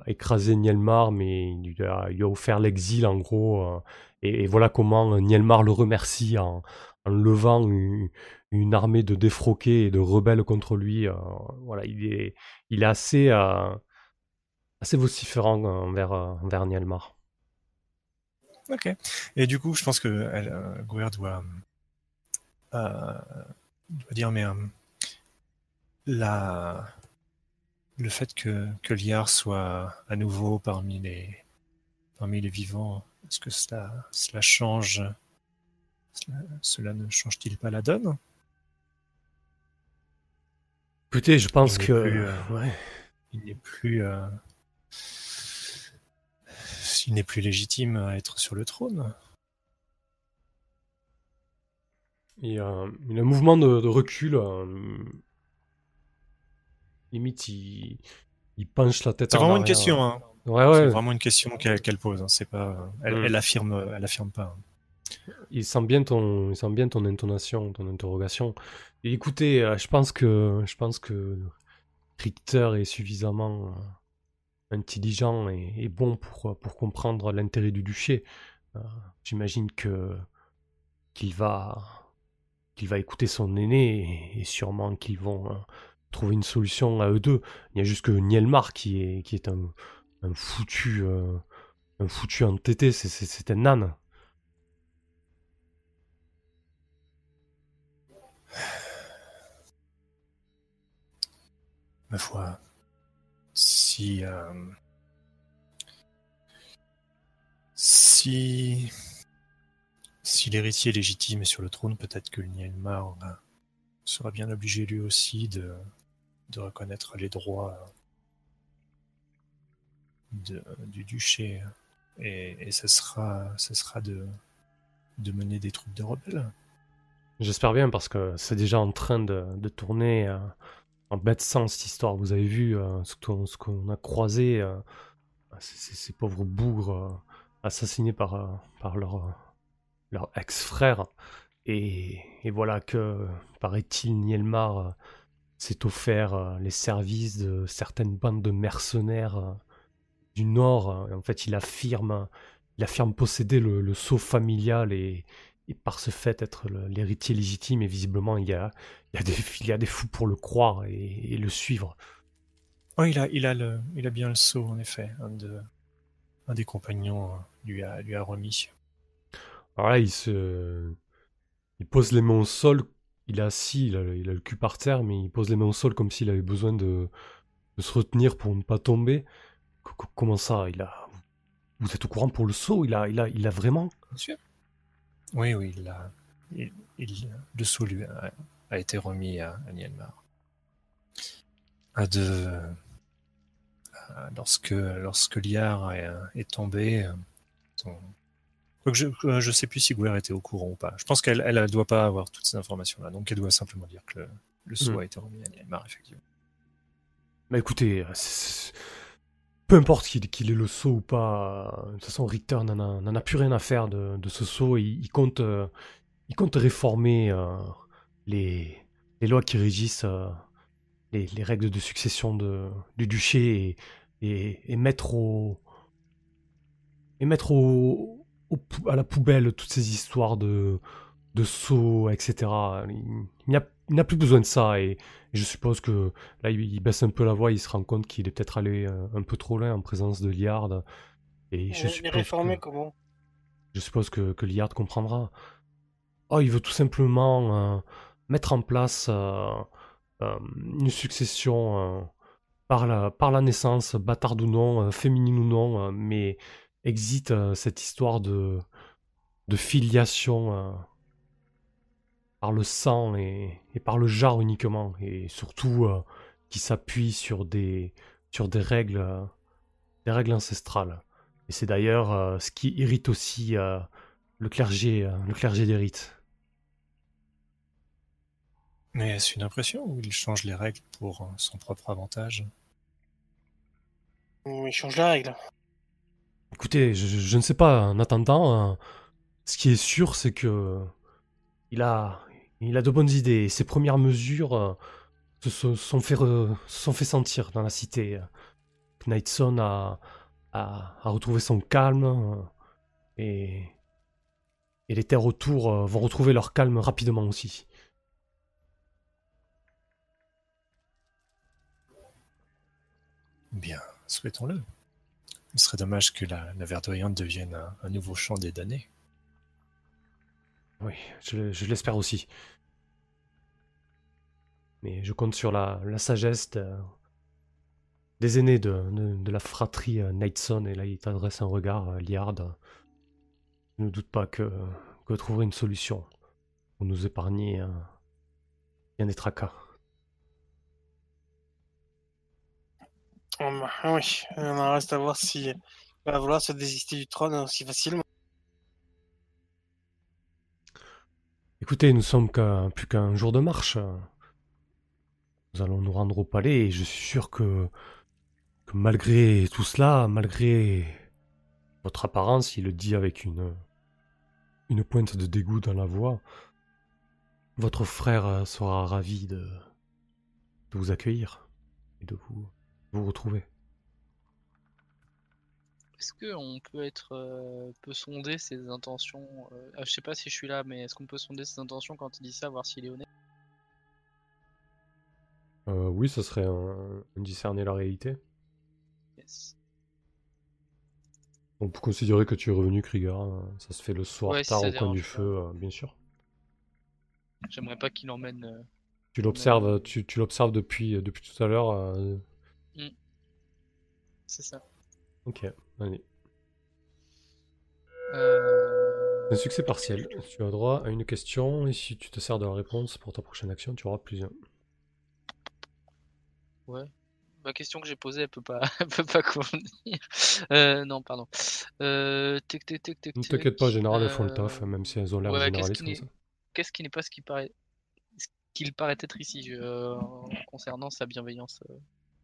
écraser Nielmar, mais il lui a, offert l'exil en gros. et, voilà comment Nielmar le remercie en, levant une, armée de défroqués et de rebelles contre lui. voilà, il est, il est assez, assez vociférant envers, envers Nielmar. Ok. Et du coup, je pense que elle, doit, doit dire, mais la, le fait que, que Liard soit à nouveau parmi les, parmi les vivants, est-ce que cela, cela change cela, ne change-t-il pas la donne? Écoutez, je pense que. Euh, ouais. Il n'est plus. Euh, il n'est plus légitime à être sur le trône. Il y a, un mouvement de, recul. Euh, limite, il, il penche la tête. C'est vraiment une question. Hein. Ouais, ouais. C'est vraiment une question qu'elle pose. Hein. C'est pas. Elle, mm. elle, affirme. Elle affirme pas. Hein. Il sent bien ton, il sent bien ton intonation, ton interrogation. Et écoutez, euh, je pense que, je pense que Richter est suffisamment euh, intelligent et, bon pour, pour comprendre l'intérêt du duché. Euh, j'imagine que qu'il va, qu'il va écouter son aîné et, sûrement qu'ils vont trouver une solution à eux deux. Il y a juste que Nielmar qui est, qui est un, un foutu, un foutu entêté. C'est un âne. ma foi, si euh, si l'héritier légitime est sur le trône, peut-être que Nielmar euh, sera bien obligé lui aussi de, reconnaître les droits de, du duché et, et sera de mener des troupes de rebelles. J'espère bien parce que c'est déjà en train de, de tourner euh, en bête sens cette histoire. Vous avez vu euh, ce qu'on a croisé, euh, ces, pauvres bougres euh, assassinés par, par leur, leur ex-frère. Et, voilà que, paraît-il, Nielmar s'est offert les services de certaines bandes de mercenaires du Nord. En fait, il affirme, il affirme posséder le, le sceau familial et, et par ce fait être l'héritier légitime, et visiblement il y a, il y a, des, il y a des fous pour le croire et, le suivre. Oui, il a, il, a le, il a bien le sceau, en effet. Un, de, un des compagnons euh, lui a, lui a remis. Alors là, il se. Il pose les mains au sol, il est assis, il a, il a le cul par terre, mais il pose les mains au sol comme s'il avait besoin de, de se retenir pour ne pas tomber. comment ça il a... Vous êtes au courant pour le saut? Il a, il, a, il a vraiment Bien oui, oui, il il, le sceau lui a, été remis à, à Nielmar. À de, lorsque, lorsque Liard est, tombé, je ne sais plus si Guerre était au courant ou pas. Je pense qu'elle ne doit pas avoir toutes ces informations-là, donc elle doit simplement dire que le, le sceau hmm. a été remis à Nielmar, effectivement. Bah écoutez, peu importe qu'il ait le saut ou pas, de toute façon Richter n'en a, plus rien à faire de, ce saut. Il, compte, euh, il compte réformer euh, les, lois qui régissent euh, les, règles de succession du duché et, mettre à la poubelle toutes ces histoires de, de etc. Il, il n'a plus besoin de ça je suppose que là il, baisse un peu la voix, il se rend compte qu'il est peut-être allé euh, un peu trop loin en présence de Liard. Et je suppose réformer comment? Je suppose que, que Liard comprendra. Oh, il veut tout simplement euh, mettre en place euh, une succession par, la, par la naissance, bâtarde ou non, féminine ou non, mais existe cette histoire de, de filiation par le sang et, par le genre uniquement, et surtout euh, qui s'appuie sur des, sur des règles, euh, des règles ancestrales. Et c'est d'ailleurs euh, ce qui irrite aussi le clergé, le clergé des rites. Mais est-ce une impression ou il change les règles pour son propre avantage? Il change les règles. Écoutez, je, je, ne sais pas. En attendant, ce qui est sûr, c'est que il a, il a de bonnes idées. Ses premières mesures euh, se, sont fait sentir dans la cité. Knightson a, retrouvé son calme euh, et, et les terres autour euh, vont retrouver leur calme rapidement aussi. Bien. souhaitons-le. Il serait dommage que la, la verdoyante devienne un, un nouveau champ des damnés. Oui, je, l'espère aussi. Mais je compte sur la, sagesse de- des aînés de, la fratrie euh, Knightson. Et là, il t'adresse un regard, euh, Liard. Je ne doute pas que, que trouver une solution pour nous épargner euh, bien des tracas. Hum, oui, on en reste à voir si elle va vouloir se désister du trône aussi facilement. Écoutez, nous sommes plus qu'un jour de marche. Nous allons nous rendre au palais et je suis sûr que, que malgré tout cela, malgré votre apparence, il le dit avec une, une pointe de dégoût dans la voix, votre frère sera ravi de, de vous accueillir et de vous, vous retrouver. Est-ce qu'on peut être euh, peut sonder ses intentions euh, ah, Je sais pas si je suis là, mais est-ce qu'on peut sonder ses intentions quand il dit ça, voir s'il est honnête? Euh, oui, ça serait un, un discerner la réalité. Yes. On peut considérer que tu es revenu, Krieger. hein. Ça se fait le soir, Ouais, tard au coin du feu, euh, bien sûr. J'aimerais pas qu'il emmène. Tu l'observes, tu, tu l'observes depuis, depuis tout à l'heure. euh, C'est ça. Ok, allez. Euh... Un succès partiel. Tu as droit à une question et si tu te sers de la réponse pour ta prochaine action, tu auras plusieurs. Ouais. Ma question que j'ai posée, elle peut pas, [LAUGHS] elle peut pas convenir. Euh, non, pardon. Euh, tic, tic, tic, tic, Ne t'inquiète pas, en général, elles font le Euh, taf, même si elles ont l'air ouais, généralistes comme ça. Qu'est-ce qui n'est pas ce qui paraît, ce qu'il paraît être ici je- concernant sa bienveillance.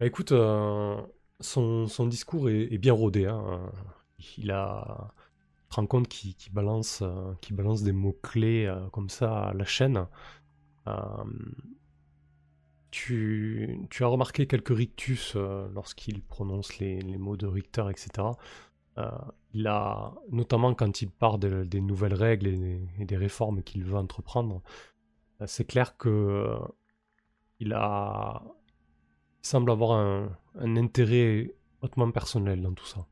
Bah, écoute, euh, son, discours est, bien rodé. hein. Il a. Te rends compte qu'il balance, euh, balance des mots-clés euh, comme ça à la chaîne. Euh, tu, as remarqué quelques rictus euh, lorsqu'il prononce les, mots de Richter, etc. Il a, notamment quand il part de- des nouvelles règles et des, et des réformes qu'il veut entreprendre, c'est clair que il a, semble avoir un, un intérêt hautement personnel dans tout ça.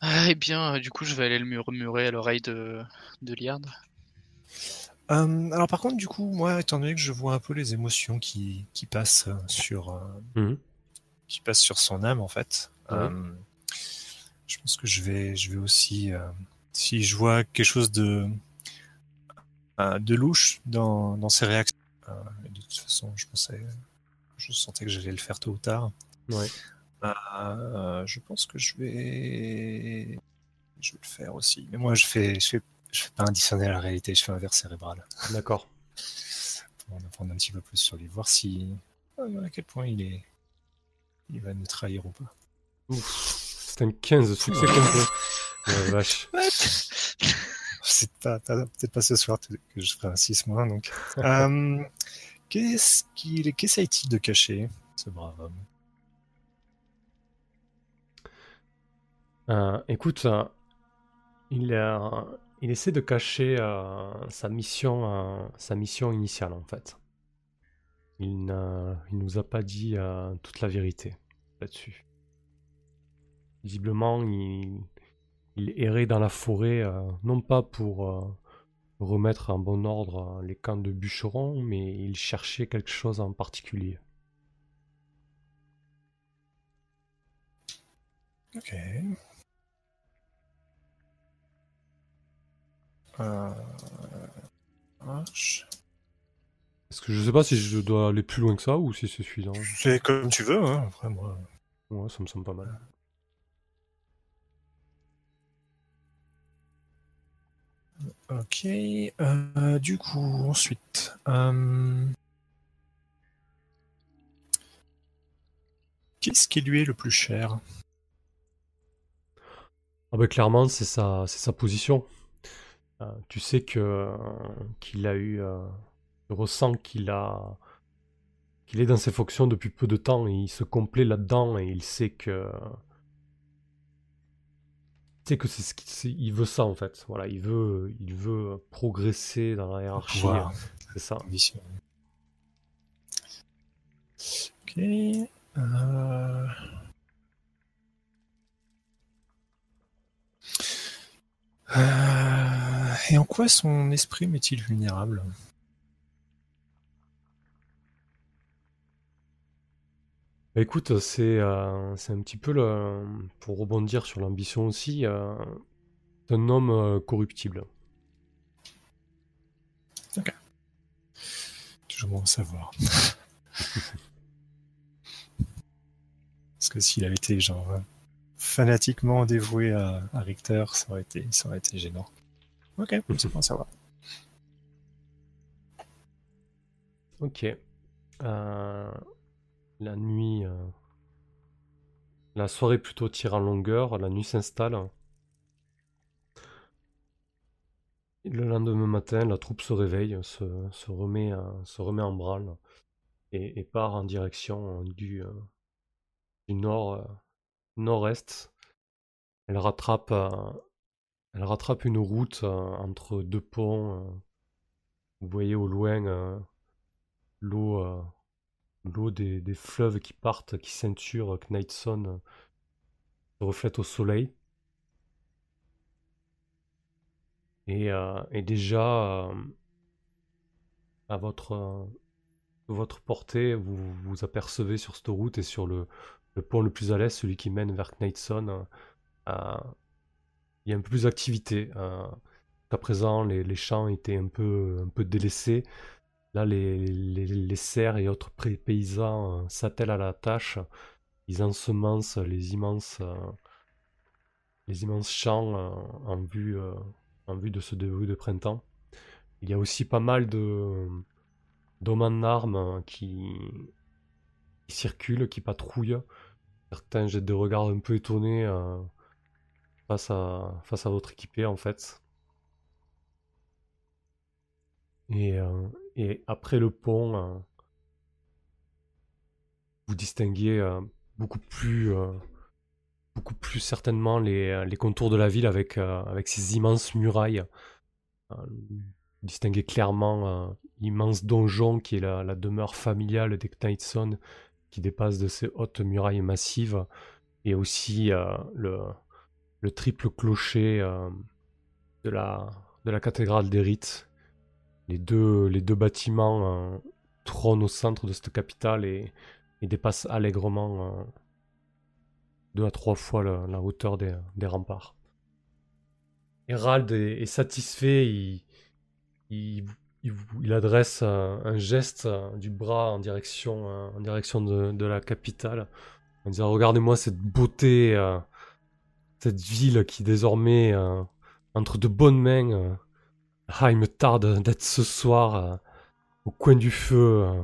Ah, eh bien, euh, du coup, je vais aller le murmurer à l'oreille de, de Liard. Euh, alors par contre, du coup, moi, étant donné que je vois un peu les émotions qui, qui passent euh, sur, euh, Mhm. qui passent sur son âme, en fait, euh, je pense que je vais, je vais aussi, euh, si je vois quelque chose de, euh, de louche dans, dans ses réactions, et de toute façon, je pensais, je sentais que j'allais le faire tôt ou tard. Ouais. Euh, je pense que je vais, je vais le faire aussi. Mais moi, je fais, je fais, je fais pas un discerner à la réalité, je fais un verre cérébral D'accord. pour en apprendre un petit peu plus sur lui, voir si euh, à quel point il est, il va nous trahir ou pas. Ouf, C'est un 15 succès complet. Ouais, [LAUGHS] vache. C'est pas- peut-être pas ce soir que je ferai un 6 moins donc. Euh, qu'est-ce qu'il, qu'essaye-t-il de cacher, ce brave homme? Euh, écoute, euh, il, il essaie de cacher euh, sa mission, sa mission initiale en fait. Il il nous a pas dit toute la vérité là-dessus. Visiblement, il, errait dans la forêt, non pas pour remettre en bon ordre euh, les camps de bûcherons, mais il cherchait quelque chose en particulier. Ok. Euh. Est-ce que je sais pas si je dois aller plus loin que ça ou si c'est suffisant? C'est comme tu veux, hein. Après, moi. Ouais, ça me semble pas mal. Ok. euh, du coup, ensuite. euh, Qu'est-ce qui lui est le plus cher? Ah bah clairement, c'est sa, position. Euh, tu sais que qu'il a eu, tu ressens qu'il a, qu'il est dans ses fonctions depuis peu de temps et il se complaît là-dedans et il sait que, que c'est ce qu'il, veut ça en fait. Voilà, il veut, il veut progresser dans la hiérarchie. C'est ça. Ok. Euh, euh, Et en quoi son esprit m'est-il vulnérable? Bah, écoute, c'est euh, c'est un petit peu le, pour rebondir sur l'ambition aussi, euh, c'est un homme euh, corruptible. Toujours bon à savoir. [LAUGHS] Parce que s'il avait été genre euh, fanatiquement dévoué à, à Richter, ça aurait été, ça aurait été gênant. Ok, c'est bon à savoir. Ok. Euh, la nuit, euh, la soirée plutôt tire en longueur, la nuit s'installe. Le lendemain matin, la troupe se réveille, se, remet, euh, se remet en branle et, part en direction euh, du, du nord, nord-est. Elle rattrape, elle rattrape une route entre deux ponts. Vous voyez au loin l'eau l'eau des, fleuves qui partent, qui ceinturent Knightson euh, se reflète au soleil. Et, euh, déjà, euh, à votre, euh, portée, vous vous apercevez sur cette route et sur le, pont le plus à l'est, celui qui mène vers Knightson, euh, euh, il y a un peu plus d'activité. Euh, Jusqu'à présent, les, champs étaient un peu délaissés. Là, les, les, les serfs et autres paysans euh, s'attellent à la tâche. Ils ensemencent les immenses, euh, les immenses champs euh, en vue, en vue de ce début de printemps. Il y a aussi pas mal de d'hommes en armes qui, circulent, qui patrouillent. Certains jettent des regards un peu étonnés face à, face à votre équipé en fait. Et, et après le pont, euh, vous distinguez euh, beaucoup plus, euh, beaucoup plus certainement les, contours de la ville avec, avec ces immenses murailles. Vous distinguez clairement l'immense donjon qui est la, demeure familiale des Knightson, qui dépasse de ces hautes murailles massives, et aussi le, le triple clocher de, la, cathédrale d'Erith. Les deux, bâtiments euh, trônent au centre de cette capitale et, dépassent allègrement euh, deux à trois fois la, hauteur des, remparts. Hérald est, satisfait, il, adresse un, un geste euh, du bras en direction, euh, de, de la capitale, en disant Regardez-moi cette beauté, euh, cette ville qui désormais euh, entre de bonnes mains. Ah, il me tarde d'être ce soir euh, au coin du feu, euh,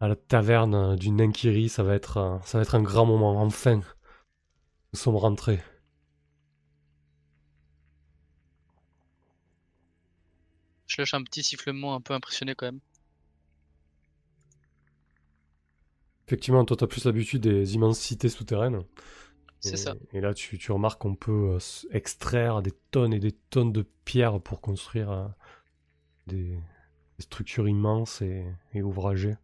à la taverne du Nankiri. Ça va être, euh, ça va être un grand moment. Enfin, nous sommes rentrés. Je lâche un petit sifflement un peu impressionné quand même. Effectivement, toi, t'as plus l'habitude des immenses cités souterraines. C'est Et- ça. Et là, tu, tu remarques qu'on peut euh, extraire des tonnes et des tonnes de pierres pour construire euh, des, structures immenses et, et ouvragées.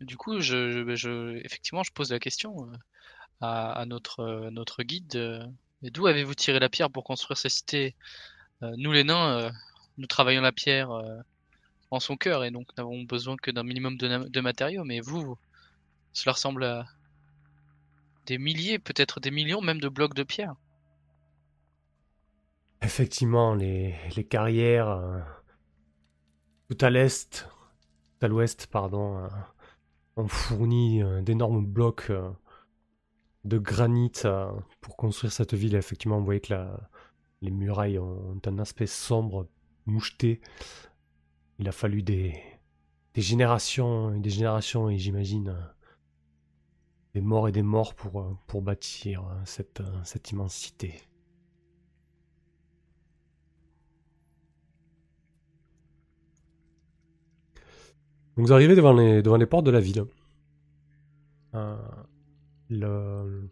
Du coup, je, je- je- effectivement, je pose la question euh, à, à notre, notre guide. d'où avez-vous tiré la pierre pour construire ces cités? Nous, les nains, nous travaillons la pierre en son cœur et donc n'avons besoin que d'un minimum de matériaux. Mais vous, cela ressemble à des milliers, peut-être des millions même de blocs de pierre. Effectivement, les, carrières euh, tout à l'est, tout à l'ouest, pardon, euh, ont fourni euh, d'énormes blocs de granit pour construire cette ville. Effectivement, vous voyez que la- les murailles ont un aspect sombre, moucheté. Il a fallu des, des générations et des générations, et j'imagine des morts et des morts pour, euh, pour bâtir euh, cette, euh, cette immensité. Donc vous arrivez devant les, devant les portes de la ville. Le-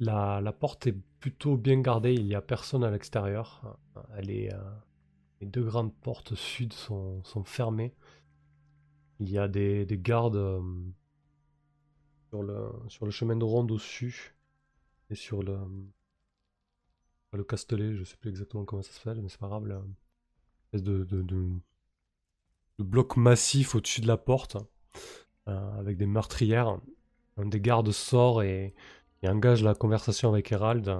la, la porte est plutôt bien gardée, il n'y a personne à l'extérieur. Les deux grandes portes sud sont, sont fermées. Il y a des, des gardes euh, sur, le, sur le chemin de ronde au-dessus et sur le, le castelet, je sais plus exactement comment ça se fait, mais c'est pas grave, là. espèce de, de, bloc massif au-dessus de la porte euh, avec des meurtrières. Un des gardes sort et, engage la conversation avec Hérald.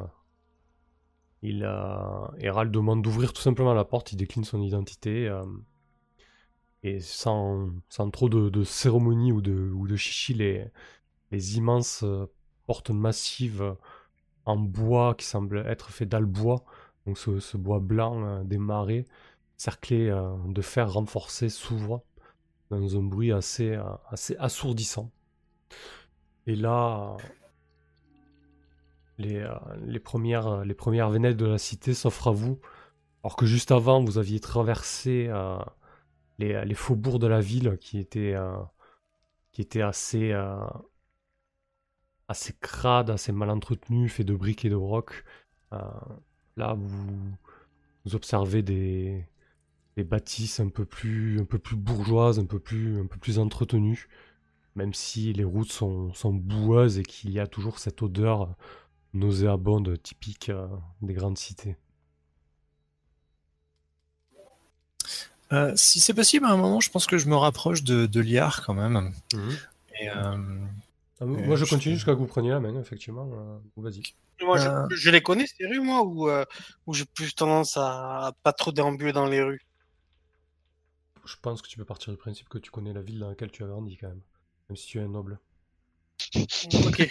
Il, euh, Hérald demande d'ouvrir tout simplement la porte, il décline son identité. euh, et sans, trop de, cérémonie ou de, chichi, les, immenses euh, portes massives en bois qui semblent être fait d'albois, donc ce, bois blanc euh, des marais, cerclé euh, de fer renforcé, s'ouvrent dans un bruit assez, assourdissant. Et là, les, premières, les premières vénettes de la cité s'offrent à vous, alors que juste avant, vous aviez traversé les, les faubourgs de la ville qui étaient, euh, qui étaient assez, euh, assez crades, assez mal entretenus, faits de briques et de brocs. Euh, là, vous, vous observez des, des bâtisses un peu plus, un peu plus bourgeoises, un peu plus, un peu plus entretenues, même si les routes sont, sont boueuses et qu'il y a toujours cette odeur nauséabonde typique euh, des grandes cités. Euh, si c'est possible, à un moment, je pense que je me rapproche de, de Liard quand même. Et, euh, Ah, moi, je je continue jusqu'à que vous preniez la main, effectivement. euh, vas-y. Moi, je, Euh. je les connais, ces rues, moi, ou, euh, ou j'ai plus tendance à, pas trop déambuler dans les rues Je pense que tu peux partir du principe que tu connais la ville dans laquelle tu as grandi, quand même. Même si tu es un noble. [LAUGHS] Ok.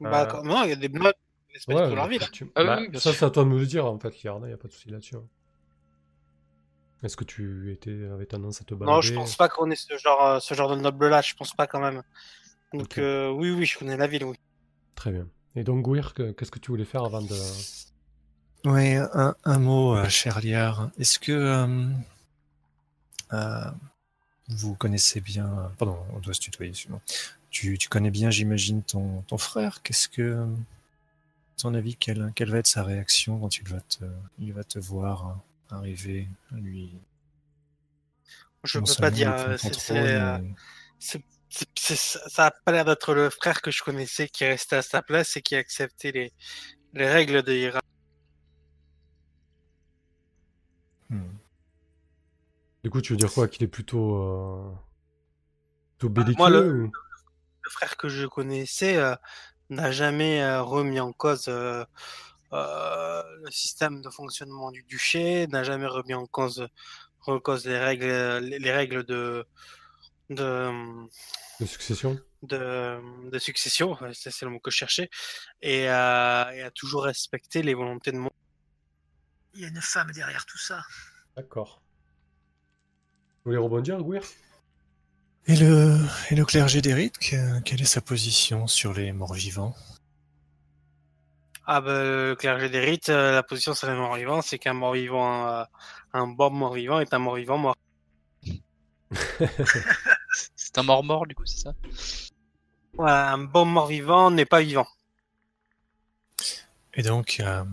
Bah, d'accord. non, il y a des blocs qui respectent Ouais, toute leur vie, là. tu- Ah bah, ça, c'est à toi de me le dire, en fait, Liarda, il n'y a pas de souci là-dessus. hein. Est-ce que tu étais, avais tendance à te balader Non, je pense pas qu'on ait ce genre, euh, ce genre de noble-là, je pense pas quand même. Donc, euh, oui, oui, je connais la ville, oui. Très bien. Et donc, Gouir, que- qu'est-ce que tu voulais faire avant de... Oui, un, un mot, euh, cher Liard. Est-ce que euh, euh, vous connaissez bien. Pardon, on doit se tutoyer, excuse-moi. Tu, tu connais bien, j'imagine, ton, ton frère. Qu'est-ce que. À ton avis, quelle, quelle va être sa réaction quand il va te, il va te voir euh, arriver à lui Je non peux pas dire. euh, c'est- c'est, ça a pas l'air d'être le frère que je connaissais qui est resté à sa place et qui a accepté les, les règles de hiérarchie. Hmm. Du coup, tu veux dire quoi Qu'il est plutôt... euh, plutôt Bah, belliqueux moi, le- ou- Le frère que je connaissais euh, n'a jamais euh, remis en cause euh, le système de fonctionnement du duché, n'a jamais remis en cause, en cause les règles, les, les règles de, de, de succession de, de succession, c'est le mot que je cherchais, et, euh, et a toujours respecté les volontés de mon. Il y a une femme derrière tout ça. D'accord. Vous voulez rebondir, Gouir Et le, et le clergé que- quelle est sa position sur les morts-vivants Ah ben, le clergé des rites, euh, la position sur les morts vivants, c'est qu'un mort vivant, euh, un bon mort vivant est un mort vivant mort. [LAUGHS] C'est un mort-mort, du coup, c'est ça? Voilà, un bon mort vivant n'est pas vivant. Et donc, euh,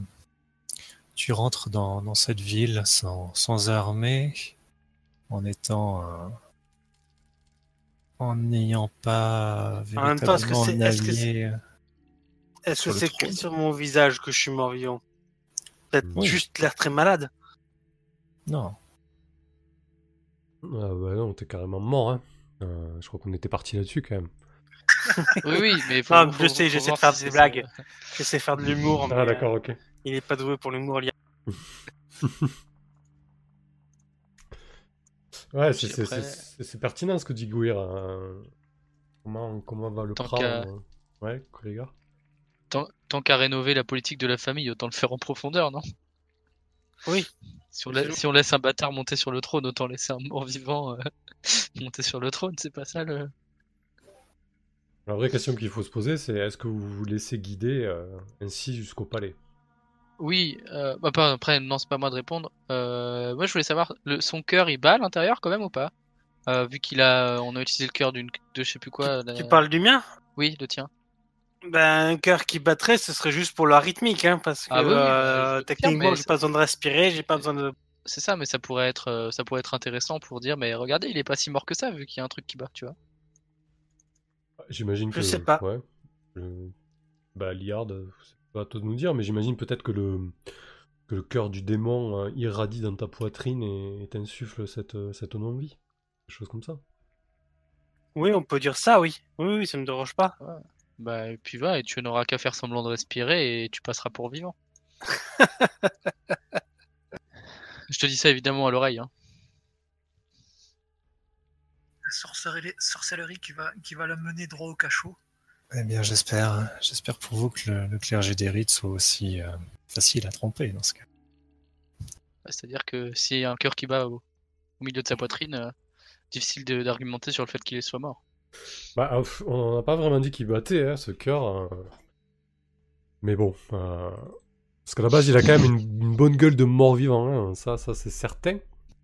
tu rentres dans, dans cette ville sans, sans armée, en étant. euh, en n'ayant pas En même temps, est-ce que véritablement c'est- est-ce que c'est sur mon visage que je suis mort vivant Peut-être Oui. juste l'air très malade. Non. Ah bah non, t'es carrément mort, hein. Euh, je crois qu'on était parti là-dessus, quand même. [LAUGHS] Oui, oui, mais faut, Non, faut- je sais, j'essaie de faire si des blagues. Je sais faire de l'humour, mais Ah d'accord, ok. euh, il est pas doué pour l'humour. Liam. [LAUGHS] Ouais, c'est Puis c'est- après- c'est- c'est- c'est pertinent ce que dit Gouir. hein. Comment, comment va le Tant prendre euh, Ouais, collègue Tant, tant qu'à rénover la politique de la famille, autant le faire en profondeur, non? Oui. si on, la- si on laisse un bâtard monter sur le trône, autant laisser un mort-vivant euh, [LAUGHS] monter sur le trône, c'est pas ça le... La vraie question qu'il faut se poser, c'est est-ce que vous vous laissez guider euh, ainsi jusqu'au palais? Oui, euh, bah, après, non, c'est pas moi de répondre. Euh, moi, je voulais savoir, le, son cœur, il bat à l'intérieur quand même ou pas? Euh, Vu qu'il a, on a utilisé le cœur d'une, de je sais plus quoi. Tu la- parles du mien? Oui, le tien. Ben, un cœur qui battrait, ce serait juste pour la rythmique, hein, parce que Ah oui, bah, je euh, techniquement, j'ai pas besoin de respirer, j'ai pas besoin de C'est ça, mais ça pourrait être, euh, ça pourrait être intéressant pour dire, mais regardez, il est pas si mort que ça, vu qu'il y a un truc qui bat, tu vois. J'imagine Je que. sais pas. Ouais. Le- Bah, Liard, euh, c'est pas à toi de nous dire, mais j'imagine peut-être que le que le cœur du démon irradie dans ta poitrine et, et t'insuffle cette, cette non-vie. Des choses comme ça. Oui, on peut dire ça, oui. Oui, oui, ça me dérange pas. Bah, et puis va, et tu n'auras qu'à faire semblant de respirer et tu passeras pour vivant. [LAUGHS] Je te dis ça évidemment à l'oreille, hein. La sorcellerie, sorcellerie qui va, qui va la mener droit au cachot. Eh bien, j'espère, j'espère pour vous que le, le clergé des rites soit aussi euh, facile à tromper dans ce cas. Bah, C'est-à-dire que s'il y a un cœur qui bat au, au milieu de sa poitrine, euh, difficile de- d'argumenter sur le fait qu'il soit mort. Bah, euh, on n'a pas vraiment dit qu'il battait, hein, ce cœur. euh. Mais bon. euh, Parce qu'à la base, il a quand même une, une bonne gueule de mort-vivant, hein. ça, ça c'est certain.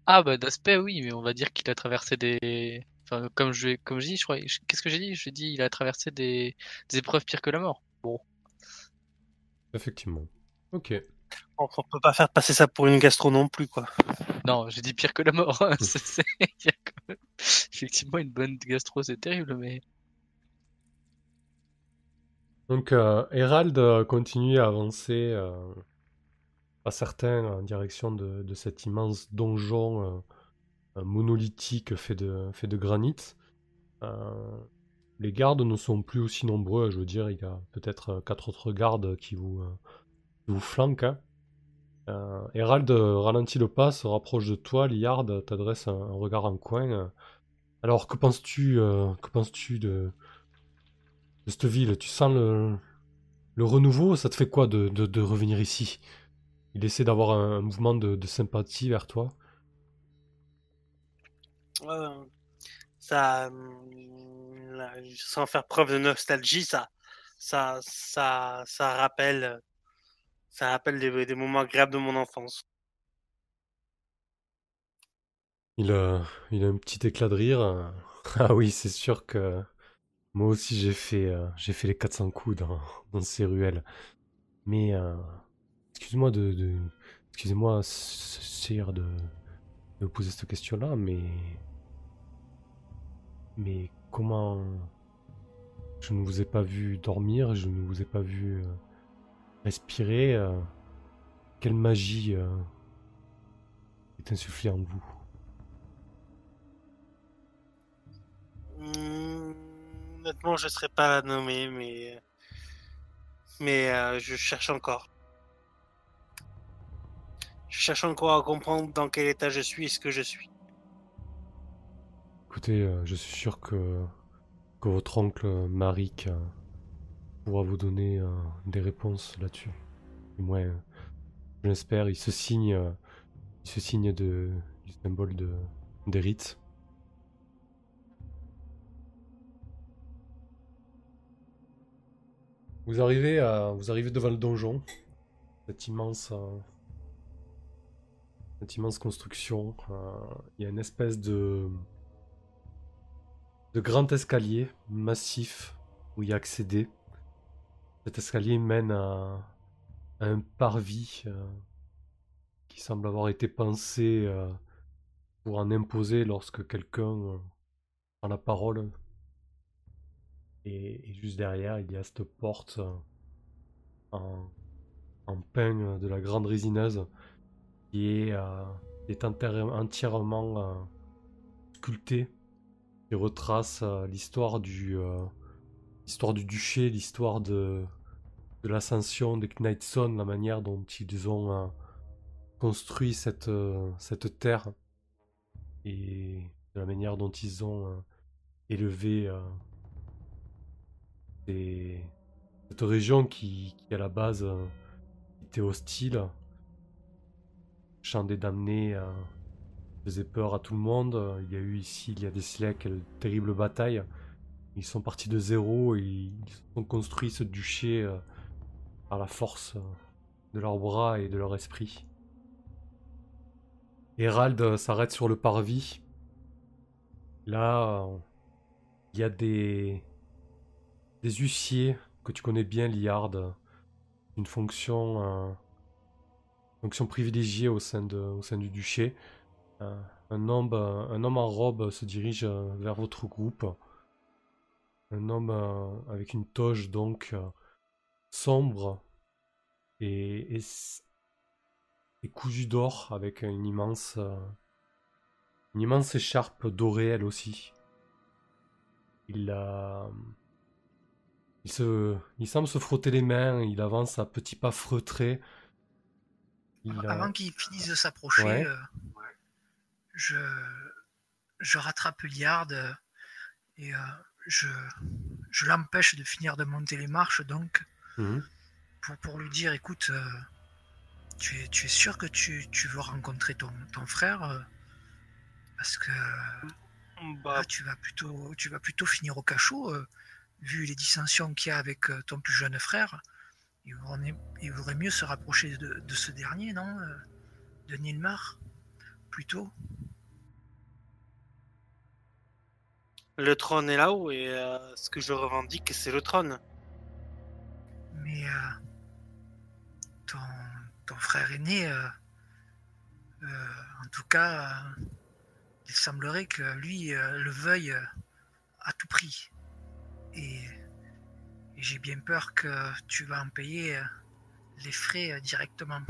Ah bah d'aspect oui, mais on va dire qu'il a traversé des... Enfin, comme je, comme je dis, je crois... Qu'est-ce que j'ai dit? J'ai dit il a traversé des... des épreuves pires que la mort. Bon. Effectivement. Ok. On, on peut pas faire passer ça pour une gastro non plus, quoi. Non, j'ai dit pire que la mort. [LAUGHS] Même- Effectivement, une bonne gastro, c'est terrible, mais... Donc, euh, Hérald euh, continue à avancer, euh, pas certain, en direction de, de cet immense donjon euh, monolithique fait de, fait de granit. Euh, les gardes ne sont plus aussi nombreux, je veux dire, il y a peut-être quatre autres gardes qui vous, vous flanquent. hein. Euh, Hérald euh, ralentit le pas, se rapproche de toi, Liard t'adresse un, regard en coin. Alors, que penses-tu euh, que penses-tu de, de cette ville? Tu sens le, le renouveau? Ça te fait quoi de, revenir ici? Il essaie d'avoir un, mouvement de, sympathie vers toi. Ça, sans faire preuve de nostalgie, ça, ça, ça, ça rappelle, ça rappelle des, moments agréables de mon enfance. Il, euh, il a un petit éclat de rire. [LAUGHS] Ah oui, c'est sûr que moi aussi j'ai fait, euh, j'ai fait les 400 coups [LAUGHS] dans, ces ruelles. Mais euh, excuse-moi de, excusez-moi, de, poser cette question-là, mais mais comment je ne vous ai pas vu dormir, je ne vous ai pas vu euh, respirer. euh, quelle magie euh, est insufflée en vous Hum, honnêtement, je ne serais pas la nommer, mais, mais euh, je cherche encore. Je cherche encore à comprendre dans quel état je suis et ce que je suis. Écoutez, je suis sûr que, que votre oncle Marik pourra vous donner euh, des réponses là-dessus. Du moins, euh. Il se signe, euh, il se signe de, du symbole de, des rites. Vous arrivez, à, vous arrivez devant le donjon, cette immense, euh, cette immense construction. euh, Il y a une espèce de, de grand escalier massif où y a accédé. Cet escalier mène à, un parvis euh, qui semble avoir été pensé euh, pour en imposer lorsque quelqu'un euh, prend la parole. Et, juste derrière, il y a cette porte en, en de la grande résineuse qui est, est entière- entièrement sculptée qui retrace l'histoire du l'histoire du duché, l'histoire de de l'ascension des Knightson, la manière dont ils ont euh, construit cette euh, cette terre et de la manière dont ils ont euh, élevé cette région qui, qui à la base était hostile. Champ des damnés faisait peur à tout le monde. Il y a eu ici, il y a des siècles, de terribles batailles. Ils sont partis de zéro et ils ont construit ce duché par la force euh, de leurs bras et de leur esprit. Hérald euh, s'arrête sur le parvis. Là, euh, il y a des, des huissiers que tu connais bien, Liard. Une fonction fonction privilégiée au sein, du duché. Un, homme, un homme en robe se dirige vers votre groupe. Un homme avec une toge donc sombre et, et, et cousu d'or avec une immense, une immense écharpe dorée elle aussi. Il, a il, se, il semble se frotter les mains, il avance à petits pas feutrés. Avant qu'il finisse de s'approcher, euh, je, je rattrape Liard euh, et euh, je, je l'empêche de finir de monter les marches, donc, mhm. pour, pour, lui dire, écoute, tu, es, tu es sûr que tu, tu veux rencontrer ton, ton frère Parce que bah. tu, vas plutôt, tu vas plutôt finir au cachot, euh, vu les dissensions qu'il y a avec euh, ton plus jeune frère. Il vaudrait, mieux se rapprocher de, ce dernier, non euh, De Nilmar, plutôt. Le trône est là-haut et ce que je revendique, c'est le trône. Mais ton, ton, frère aîné, en tout cas, il semblerait que lui euh, le veuille euh, à tout prix. Et, j'ai bien peur que tu vas en payer euh, les frais directement.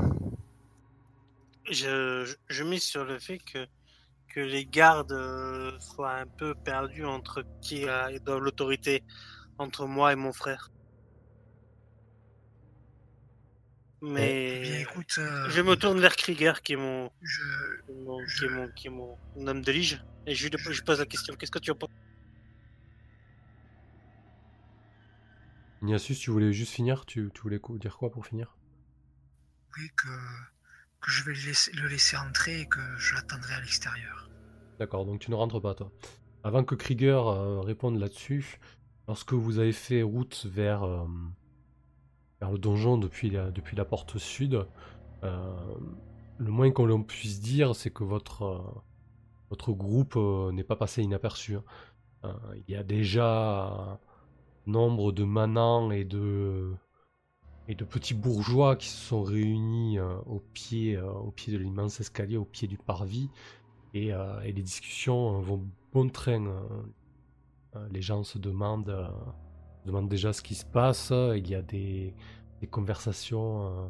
Je, je, mise sur le fait que, que les gardes soient un peu perdus entre qui a l'autorité entre moi et mon frère. Mais eh écoute, euh, je me tourne vers Krieger, qui est mon, Qui, est mon, qui est mon homme de lige, et je lui pose la question qu'est-ce que tu en penses? Niasus, tu voulais juste finir? Tu, tu, voulais dire quoi pour finir? Oui, que, que je vais le laisser, le laisser, entrer et que je l'attendrai à l'extérieur. D'accord, donc tu ne rentres pas, toi. Avant que Krieger euh, réponde là-dessus, lorsque vous avez fait route vers. Euh, vers le donjon depuis la, depuis la porte sud. Euh, le moins qu'on puisse dire, c'est que votre, euh, votre groupe euh, n'est pas passé inaperçu. Hein. il y a déjà nombre de manants et de, et de petits bourgeois qui se sont réunis au, pied, au pied de l'immense escalier, au pied du parvis. Et, et les discussions vont bon train. les gens se demandent demande déjà ce qui se passe. Il y a des, conversations, euh,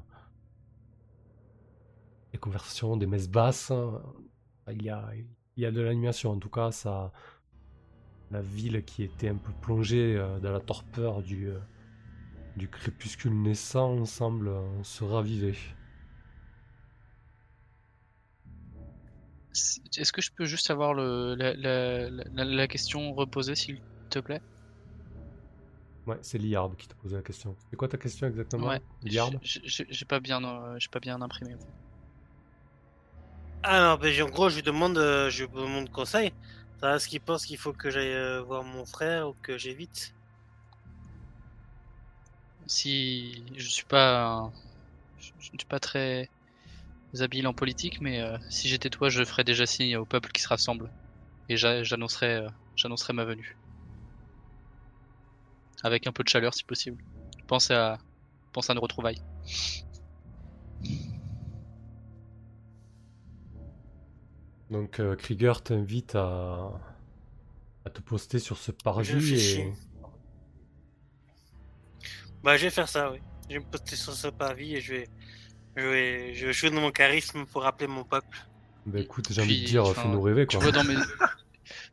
des conversations, des messes basses. Il y a, il y a de l'animation. En tout cas, ça, la ville qui était un peu plongée euh, dans la torpeur du, euh, du crépuscule naissant semble se raviver. Est-ce que je peux juste avoir le, la question reposée, s'il te plaît? Ouais, c'est Liard qui te posait la question. C'est quoi ta question exactement Ouais, Liard J'ai pas bien, euh, j'ai pas bien imprimé. Alors, ben, en gros, je lui demande, euh, je lui demande conseil. Est-ce qu'il pense qu'il faut que j'aille euh, voir mon frère ou que j'évite Si je suis pas, je, ne suis pas très habile en politique, mais si j'étais toi, je ferais déjà signe au peuple qui se rassemble et j'annoncerais, j'annoncerais ma venue avec un peu de chaleur si possible. Pense à, pense à une retrouvaille. Donc euh, Krieger t'invite à... à te poster sur ce parvis et... Bah je vais faire ça, oui. Je vais me poster sur ce parvis et je vais, je vais, je vais jouer de mon charisme pour rappeler mon peuple. Bah écoute, j'ai envie de dire, fais-nous rêver quoi. Tu vois dans mes, [LAUGHS]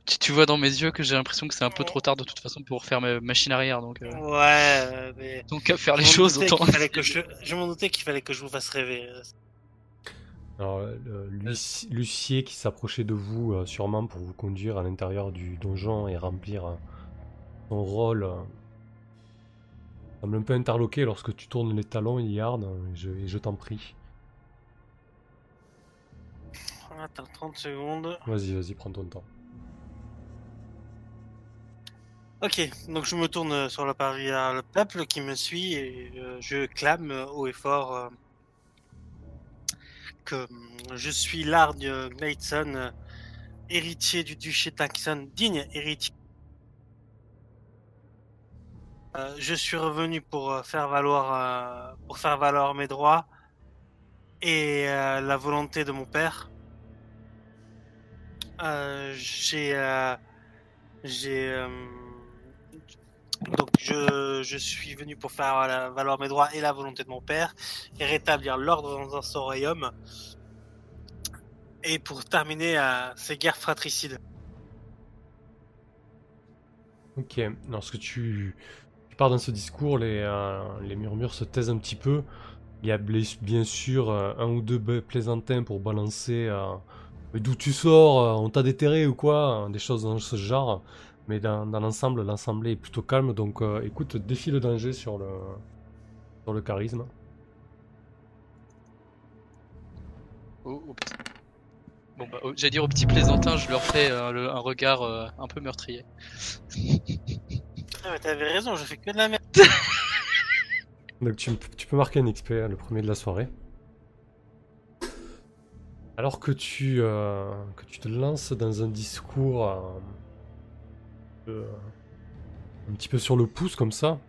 tu, vois dans mes yeux que j'ai l'impression que c'est un peu trop tard de toute façon pour faire ma machine arrière. Donc, euh. Ouais, mais... Donc à faire les choses autant. Que [LAUGHS] je... je m'en doutais qu'il fallait que je vous fasse rêver. Alors, l'huissier qui s'approchait de vous, euh, sûrement pour vous conduire à l'intérieur du donjon et remplir euh, son rôle, semble un peu interloqué lorsque tu tournes les talons, Yard, et je, je t'en prie. Attends 30 secondes. Vas-y, vas-y, prends ton temps. Ok, donc je me tourne sur le pari à le peuple qui me suit et euh, je clame haut et fort euh, que euh, je suis Lard Gleidson, héritier du duché Taxon, digne héritier. je suis revenu pour faire valoir pour faire valoir mes droits et euh, la volonté de mon père, euh, j'ai, euh, j'ai, euh, donc je, suis venu pour faire voilà, valoir mes droits et la volonté de mon père et rétablir l'ordre dans son royaume et pour terminer euh, ces guerres fratricides. Ok, lorsque tu, tu pars dans ce discours, les, euh, murmures se taisent un petit peu. Il y a bien sûr euh, un ou deux plaisantins pour balancer euh, d'où tu sors, euh, on t'a déterré ou quoi, hein, des choses dans ce genre. Mais dans, dans l'ensemble, l'assemblée est plutôt calme, donc euh, écoute, défie le danger sur le, sur le charisme. Au petit- Bon bah, j'allais dire au petit plaisantin, je leur fais euh, le- un regard euh, un peu meurtrier. Ah, mais t'avais raison, je fais que de la merde. [LAUGHS] Donc tu, tu peux marquer un XP, hein, le premier de la soirée. Alors que tu, euh, que tu te lances dans un discours euh, un petit peu sur le pouce comme ça,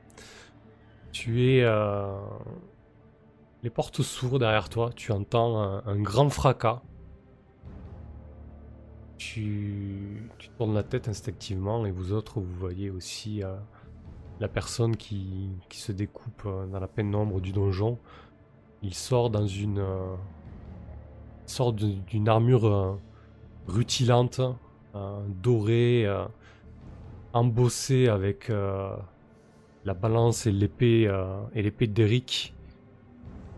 tu es... euh, les portes s'ouvrent derrière toi, tu entends un, grand fracas. Tu, tu tournes la tête instinctivement et vous autres, vous voyez aussi euh, la personne qui, se découpe dans la pénombre du donjon. Il sort dans une... euh, il sort d'une armure rutilante, dorée, embossée avec euh, la balance et l'épée euh, et l'épée d'Eric.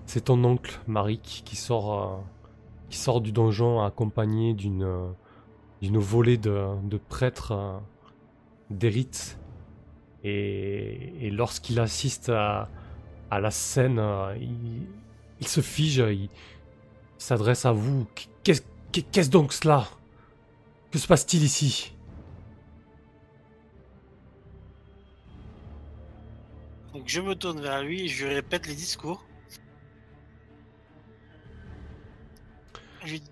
C'est ton oncle Marik qui sort, euh, qui du donjon accompagné d'une d'une volée de, de prêtres d'Erith. Et, lorsqu'il assiste à, à la scène, il, se fige, il, s'adresse à vous. Qu'est-ce qu'est-ce donc cela? Que se passe-t-il ici? Donc je me tourne vers lui et je lui répète les discours. Je lui,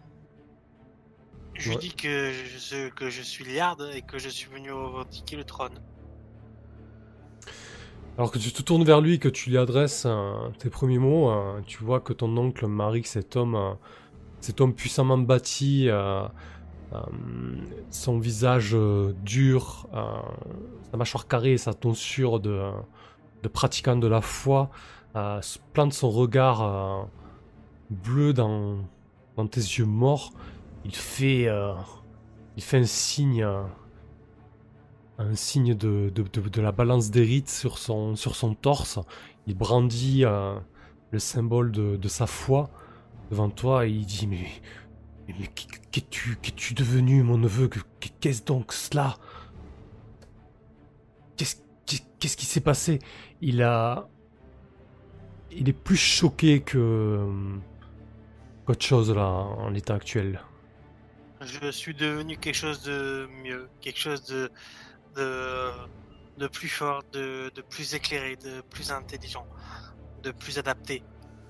je Ouais. dis que je, que je suis Liard et que je suis venu revendiquer le trône. Alors que tu te tournes vers lui et que tu lui adresses euh, tes premiers mots, euh, tu vois que ton oncle Marik, cet homme, euh, cet homme puissamment bâti, euh, euh, son visage euh, dur, sa mâchoire carrée et sa tonsure de, de pratiquant de la foi, euh, plante son regard euh, bleu dans, tes yeux morts. Il fait, euh, il fait un signe. un signe de, de, de- la balance d'Erith sur son, sur son torse. Il brandit le symbole de, sa foi devant toi et il dit Mais, mais, mais qu'es- qu'es-tu qu'es-tu devenu, mon neveu? Que- que- Qu'est-ce donc cela? Qu'est-ce qu'est- qu'est-ce qui s'est passé? Il a. Il est plus choqué que. euh, qu'autre chose là, en l'état actuel. Je suis devenu quelque chose de mieux, quelque chose de, de, de plus fort, de, de plus éclairé, de plus intelligent, de plus adapté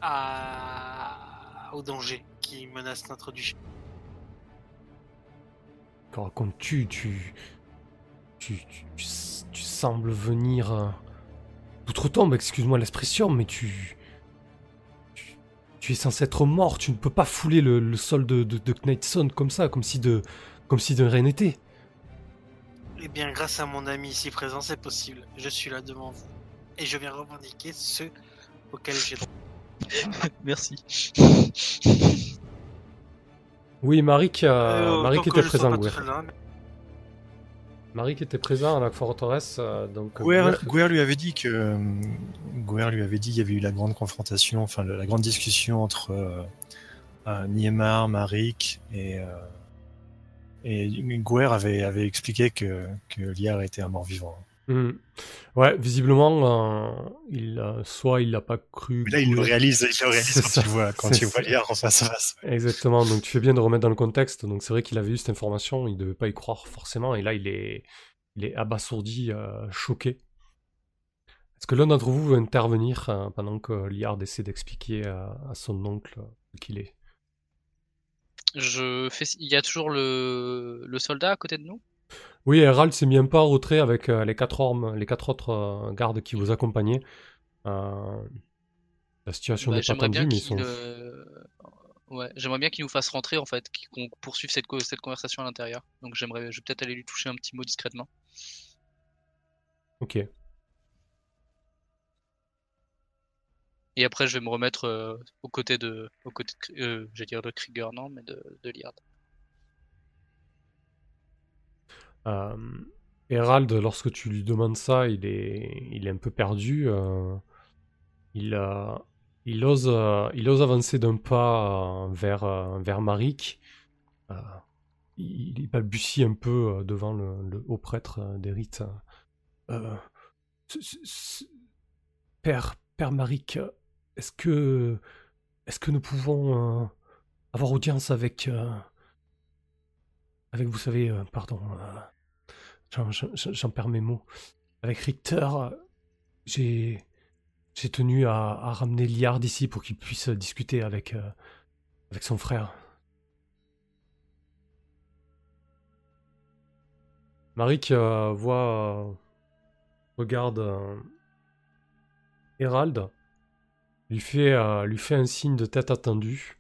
à, au danger qui menace notre duché. Que racontes-tu tu tu, tu, tu, tu sembles venir euh, d'outre-tombe, excuse-moi l'expression, mais tu, tu. tu es censé être mort, tu ne peux pas fouler le, le sol de, de, de Knightson comme ça, comme si de. comme si de rien n'était. Eh bien, grâce à mon ami ici présent, c'est possible. Je suis là devant vous. Et je viens revendiquer ce auquel j'ai droit. [LAUGHS] Merci. Oui, Marik, euh, Euh, Marik tant que était je mais- Marik était présent à la forteresse, euh, donc. Gouer- Gouer lui avait dit que euh, lui avait dit il y avait eu la grande confrontation, enfin la grande discussion entre euh, euh, Niemar, Marik et euh, et Gouer avait avait expliqué que que Liar était un mort-vivant. Hmm. Ouais, visiblement, euh, il, euh, soit il l'a pas cru. Mais là il le réalise, il le [LAUGHS] réalise quand ça, tu vois quand en face à face. Exactement, donc tu fais bien de remettre dans le contexte. Donc c'est vrai qu'il avait eu cette information, il devait pas y croire forcément, et là il est, il est abasourdi, euh, choqué. Est-ce que l'un d'entre vous veut intervenir euh, pendant que Liard essaie d'expliquer euh, à son oncle euh, ce qu'il est Je fais. Il y a toujours le, le soldat à côté de nous? Oui, Herald s'est mis un peu en retrait avec euh, les quatre ormes, les quatre autres euh, gardes qui vous accompagnaient. Euh, la situation Bah, n'est pas J'aimerais tendue, bien mais ils sont. Ouais, j'aimerais bien qu'il nous fasse rentrer en fait, qu'on poursuive cette, co- cette conversation à l'intérieur. Donc j'aimerais, je vais peut-être aller lui toucher un petit mot discrètement. Ok. Et après, je vais me remettre euh, aux côtés de, aux côtés de, euh, j'allais dire de Krieger, non, mais de, de Liard. Euh, Hérald, lorsque tu lui demandes ça, il est, un peu perdu. euh, il, euh, il, ose, il ose avancer d'un pas vers, vers Marik. Il, balbutie un peu devant le, haut prêtre des rites. Père, Père Marik, est-ce que, que nous pouvons avoir audience avec, avec vous savez, pardon, j'en- perds mes mots, avec Richter, j'ai, tenu à, ramener Liard ici pour qu'il puisse discuter avec, euh, son frère. Marik euh, voit, euh, regarde Hérald, lui fait, lui fait un signe de tête attendu.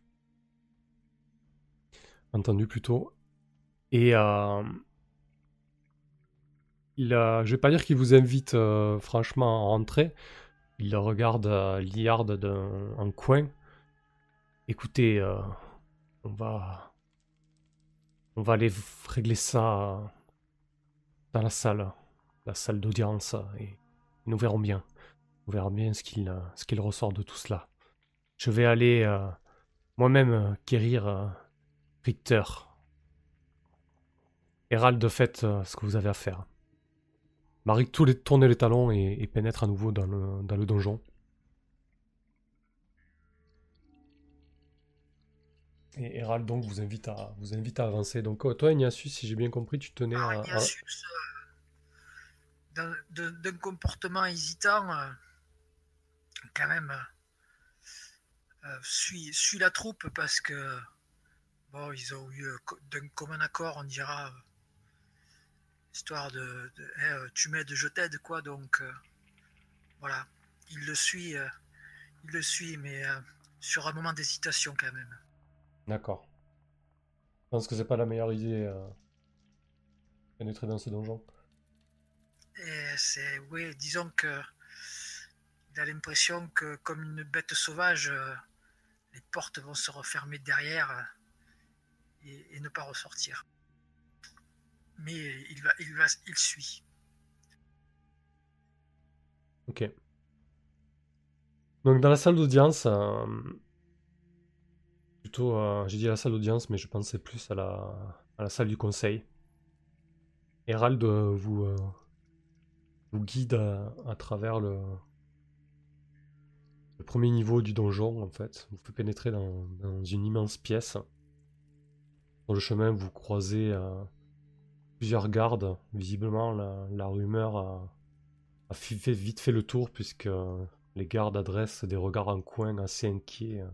Entendu plutôt. Et il, euh, je vais pas dire qu'il vous invite euh, franchement à rentrer. Il regarde euh, Liard d'un coin. Écoutez, euh, on va, on va aller régler ça dans la salle, la salle d'audience, et nous verrons bien. Nous verrons bien ce qu'il ressort de tout cela. Je vais aller euh, moi-même guérir Richter. Hérald, faites ce que vous avez à faire. Marie tous les, tourne les talons et, et pénètre à nouveau dans le, dans le donjon. Et Hérald donc vous invite à, vous invite à avancer. Donc euh, toi Ignatius, si j'ai bien compris, tu tenais Alors, à... à- Ignatius, euh, d'un- comportement hésitant, euh, quand même, euh, euh, suit, suit la troupe parce que, bon, ils ont eu d'un commun accord, on dira, histoire de, de eh, euh, tu m'aides, je t'aide, quoi, donc, euh, voilà, il le suit, euh, il le suit, mais euh, sur un moment d'hésitation quand même. D'accord. Je pense que c'est pas la meilleure idée pénétrer dans ce donjon. Et c'est, oui, disons que il a l'impression que, comme une bête sauvage, les portes vont se refermer derrière et, et ne pas ressortir. Mais il va, il va, il suit. Ok. Donc dans la salle d'audience, euh, plutôt, euh, j'ai dit la salle d'audience, mais je pensais plus à la, salle du conseil. Hérald euh, vous, guide à, travers le, le premier niveau du donjon, en fait. Vous fait pénétrer dans, dans une immense pièce. Sur le chemin, vous croisez plusieurs gardes. Visiblement, la, rumeur a, vite fait le tour, puisque euh, les gardes adressent des regards en coin assez inquiets euh,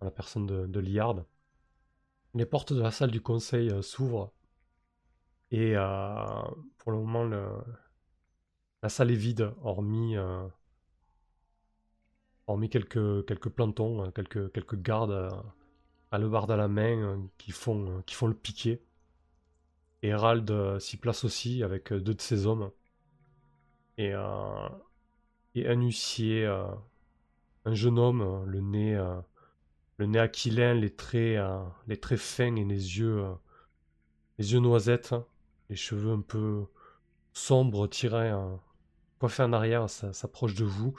à la personne de, Liard. Les portes de la salle du conseil euh, s'ouvrent. Et pour le moment, le, la salle est vide, hormis, quelques, plantons, quelques, gardes à lebarde à la main qui, font, qui font le piquet. Hérald euh, s'y place aussi avec euh, deux de ses hommes. Et, euh, et un huissier, un jeune homme, le nez, le nez aquilin, les traits, les traits fins et les yeux, les yeux noisettes, les cheveux un peu sombres, tirés, euh, coiffés en arrière, s'approche de vous,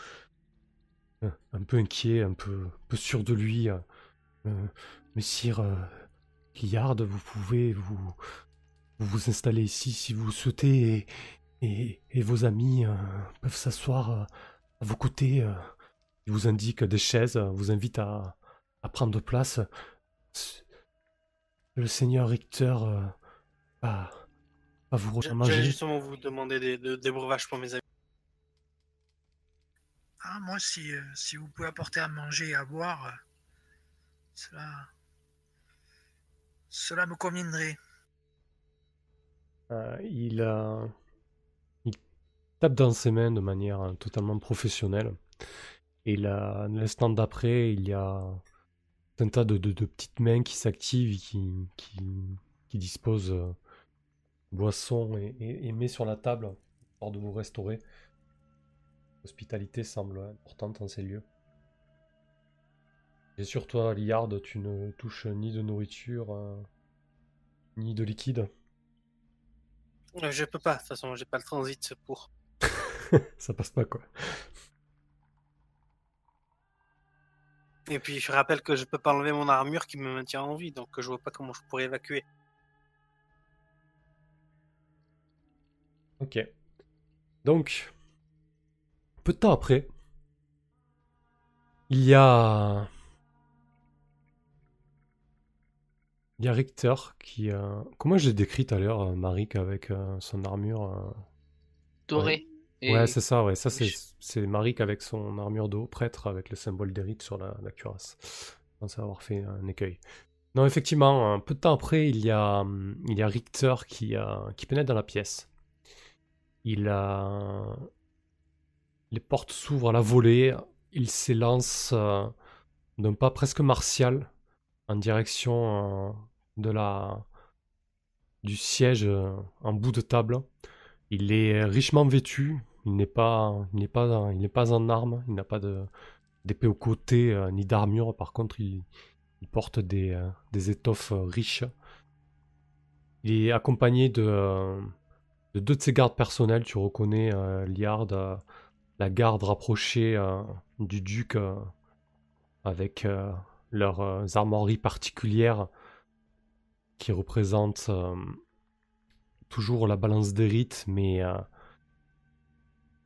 un peu inquiet, un peu, peu sûr de lui. Messire euh, Liard, vous pouvez vous, vous vous installer ici si vous le souhaitez et, et, et vos amis euh, peuvent s'asseoir euh, à vos côtés. euh. Il vous indique des chaises, vous invite à, à prendre place. Le seigneur Richter euh, va, va vous rejoindre J'allais manger. justement vous demander des, de- des breuvages pour mes amis. Ah, moi, si, euh, si vous pouvez apporter à manger et à boire, euh, cela, cela me conviendrait. Euh, il, il tape dans ses mains de manière euh, totalement professionnelle. Et l'instant d'après, il y a un tas de, petites mains qui s'activent qui, disposent euh, boissons et, et, sur la table, histoire de vous restaurer. L'hospitalité semble importante en ces lieux. Et sur toi, Liard, tu ne touches ni de nourriture, euh, ni de liquide. Euh, Je peux pas, de toute façon, j'ai pas le transit pour. [LAUGHS] Ça passe pas, quoi. Et puis je rappelle que je peux pas enlever mon armure qui me maintient en vie, donc je vois pas comment je pourrais évacuer. Ok. Donc, peu de temps après, il y a. Il y a Richter qui. euh, Comment je l'ai décrit tout à l'heure, euh, Marik, avec euh, son armure euh, Doré. Et Ouais, c'est ça, ouais. Ça, c'est, c'est Marik avec son armure d'eau, prêtre, avec le symbole d'Eric sur la, la cuirasse. Je pense avoir fait un écueil. Non, effectivement, un peu de temps après, il y a, hum, il y a Richter qui, euh, qui pénètre dans la pièce. Il a... Les portes s'ouvrent à la volée. Il s'élance d'un pas presque martial en direction de la... du siège euh, en bout de table. Il est richement vêtu. Il n'est pas, il n'est pas, pas en armes. Il n'a pas d'épée au côté euh, ni d'armure. Par contre, il, porte des, euh, étoffes riches. Il est accompagné de, de deux de ses gardes personnels. Tu reconnais Liard, la garde rapprochée du duc, avec leurs armoiries particulières qui représentent euh, toujours la balance des rites, mais euh,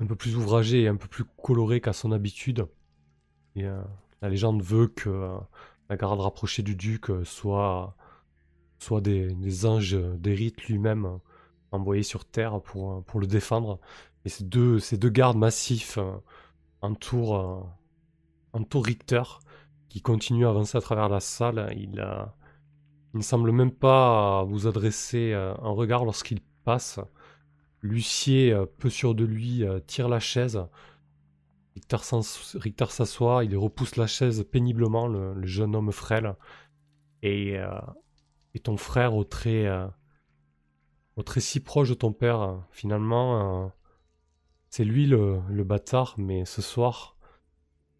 un peu plus ouvragée et un peu plus colorée qu'à son habitude. Euh, la légende veut que la garde rapprochée du duc soit, soit des, des anges d'Érite lui-même euh, envoyés sur Terre pour, le défendre. Et ces deux, gardes massifs entourent, entourent Richter, qui continue à avancer à travers la salle. Il, euh, il ne semble même pas vous adresser euh, un regard lorsqu'il passe. L'huissier, euh, peu sûr de lui, euh, tire la chaise. Richter s'assoit, il repousse la chaise péniblement, le, jeune homme frêle. Et, euh, ton frère, au trait, euh, si proche de ton père, euh, finalement, euh, c'est lui le, le bâtard, mais ce soir,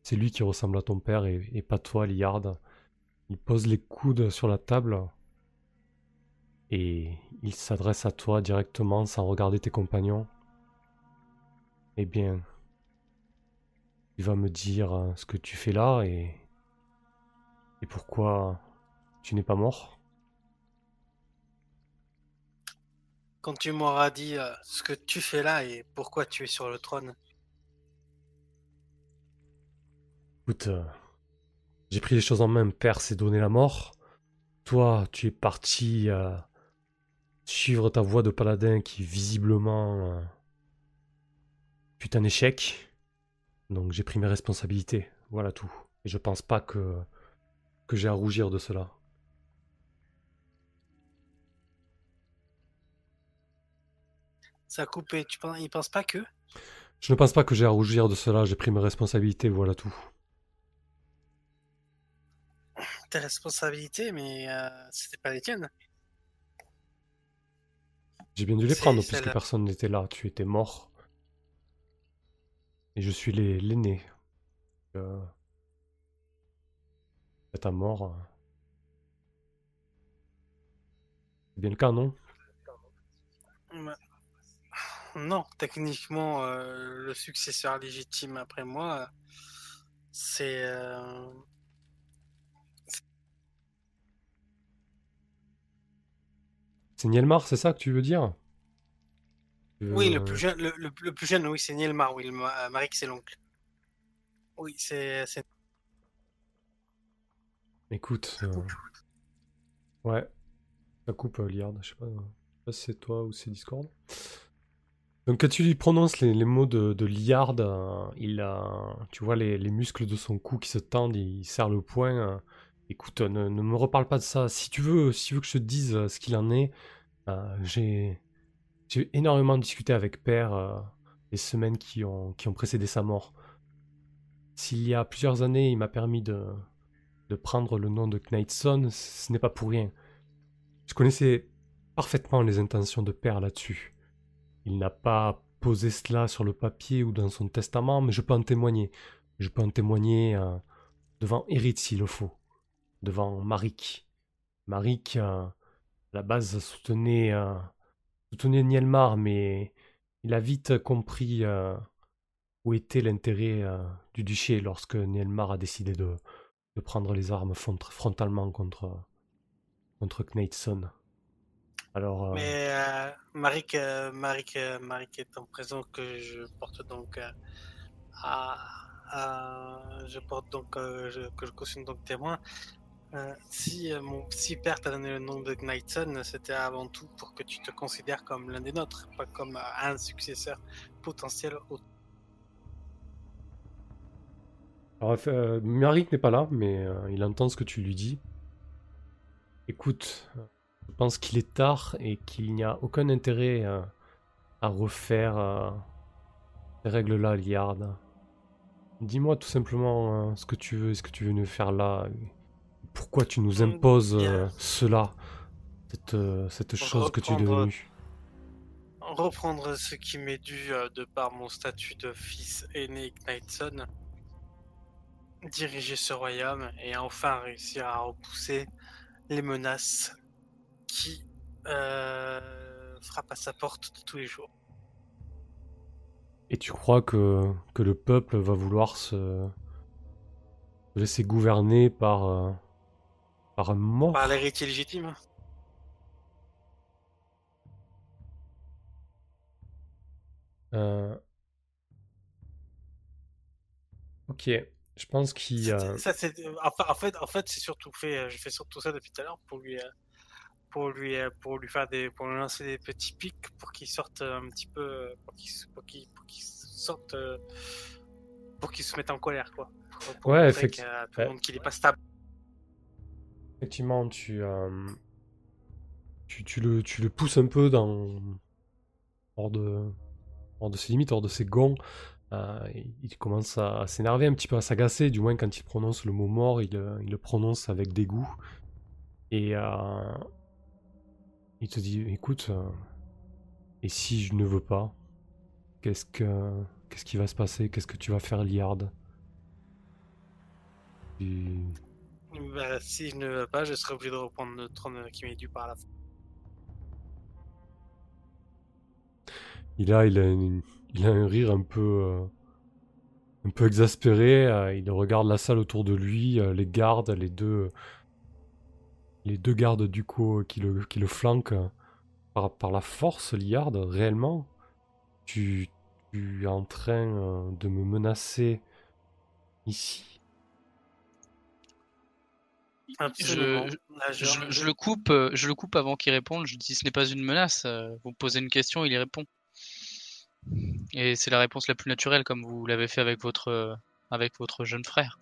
c'est lui qui ressemble à ton père et, et pas toi, Liard. Il pose les coudes sur la table et il s'adresse à toi directement sans regarder tes compagnons. Eh bien, il va me dire ce que tu fais là et, et pourquoi tu n'es pas mort. Quand tu m'auras dit euh, ce que tu fais là et pourquoi tu es sur le trône, Écoute, euh, j'ai pris les choses en main, père s'est donné la mort. Toi, tu es parti euh, suivre ta voie de paladin qui visiblement euh, fut un échec. Donc j'ai pris mes responsabilités, voilà tout. Et je pense pas que, que j'ai à rougir de cela. ça a coupé. Tu penses, il pense pas que? Je ne pense pas que j'ai à rougir de cela, j'ai pris mes responsabilités, voilà tout. Tes responsabilités, mais euh, c'était pas les tiennes. J'ai bien dû les prendre puisque personne n'était là, tu étais mort. Et je suis l'aîné. Euh... À ta mort. euh, C'est bien le cas, non? Non, techniquement, euh, le successeur légitime après moi, euh, c'est. euh, C'est Nielmar, c'est ça que tu veux dire? Oui, le plus jeune, le, le- le plus jeune, oui, c'est Nielmar, oui, le, Ma- Marik, c'est l'oncle. Oui, c'est. Écoute. euh, Ouais. Ça coupe, euh, Liard. Je sais pas, euh, pas si c'est toi ou c'est Discord. Donc quand tu lui prononces les, les mots de, de Liard, euh, il a, tu vois les, les muscles de son cou qui se tendent, il serre le poing. Écoute, euh, ne, me reparle pas de ça. Si tu veux, si tu veux que je te dise euh, ce qu'il en est, euh, j'ai, énormément discuté avec Père les semaines qui ont, précédé sa mort. S'il y a plusieurs années, il m'a permis de, prendre le nom de Knightson, ce n'est pas pour rien. Je connaissais parfaitement les intentions de père là-dessus. Il n'a pas posé cela sur le papier ou dans son testament, mais je peux en témoigner. Je peux en témoigner devant Erit s'il le faut, devant Marik. Marik, euh, à la base, soutenait, euh, soutenait Nielmar, mais il a vite compris où était l'intérêt du duché lorsque Nielmar a décidé de, de prendre les armes frontalement contre, contre. Alors, euh, Mais euh, Marik, euh, Marik, euh, Marik est en présent que je porte donc euh, à, je porte donc euh, que je cautionne donc témoin. Euh, si euh, mon si père t'a donné le nom de Knightson, c'était avant tout pour que tu te considères comme l'un des nôtres, pas comme euh, un successeur potentiel au alors, n'est pas là, mais il entend ce que tu lui dis. Écoute, je pense qu'il est tard et qu'il n'y a aucun intérêt à refaire ces règles-là, Liard. Dis-moi tout simplement ce que tu veux, ce que tu veux nous faire là. Pourquoi tu nous imposes euh, cela, cette, euh, cette chose que tu es devenue? reprendre ce qui m'est dû euh, de par mon statut de fils aîné Knightson, diriger ce royaume et enfin réussir à repousser les menaces qui euh, frappent à sa porte de tous les jours. Et tu crois que, que le peuple va vouloir se, se laisser gouverner par, par un mort Par l'héritier légitime Euh, Ok, je pense qu'il... euh, Ça, c'est, en fait, en fait, c'est surtout fait. euh, Je fais surtout ça depuis tout à l'heure pour lui, euh, pour lui, pour lui faire des, pour lui lancer des petits pics pour qu'il sorte un petit peu, pour qu'il, se- pour qu'il, pour qu'il sorte, pour qu'il se mette en colère, quoi. Pour, pour Ouais, tout le monde qu'il est pas stable. Effectivement, tu, euh, tu, tu le, tu le pousses un peu dans, hors, de, hors de ses limites, hors de ses gonds. Euh, il- commence à, s'énerver un petit peu, à s'agacer, du moins quand il prononce le mot mort, il, euh, le prononce avec dégoût. Et il te dit, écoute, et si je ne veux pas, qu'est-ce que qu'est-ce qui va se passer? Qu'est-ce que tu vas faire, Liard? Bah, si je ne veux pas, je serai obligé de reprendre le trône qui m'est dû par la fin. Il a, un rire un peu, euh, un peu exaspéré. euh, il regarde la salle autour de lui, euh, les gardes, les deux, les deux gardes du coup qui le, qui le flanquent par, par la force, Liard. Réellement, tu, tu es en train de me menacer ici. Absolument. Je- le coupe, euh, je le coupe avant qu'il réponde. Je dis ce n'est pas une menace. euh, Vous me posez une question, il y répond. Et c'est la réponse la plus naturelle, comme vous l'avez fait avec votre, euh, avec votre jeune frère.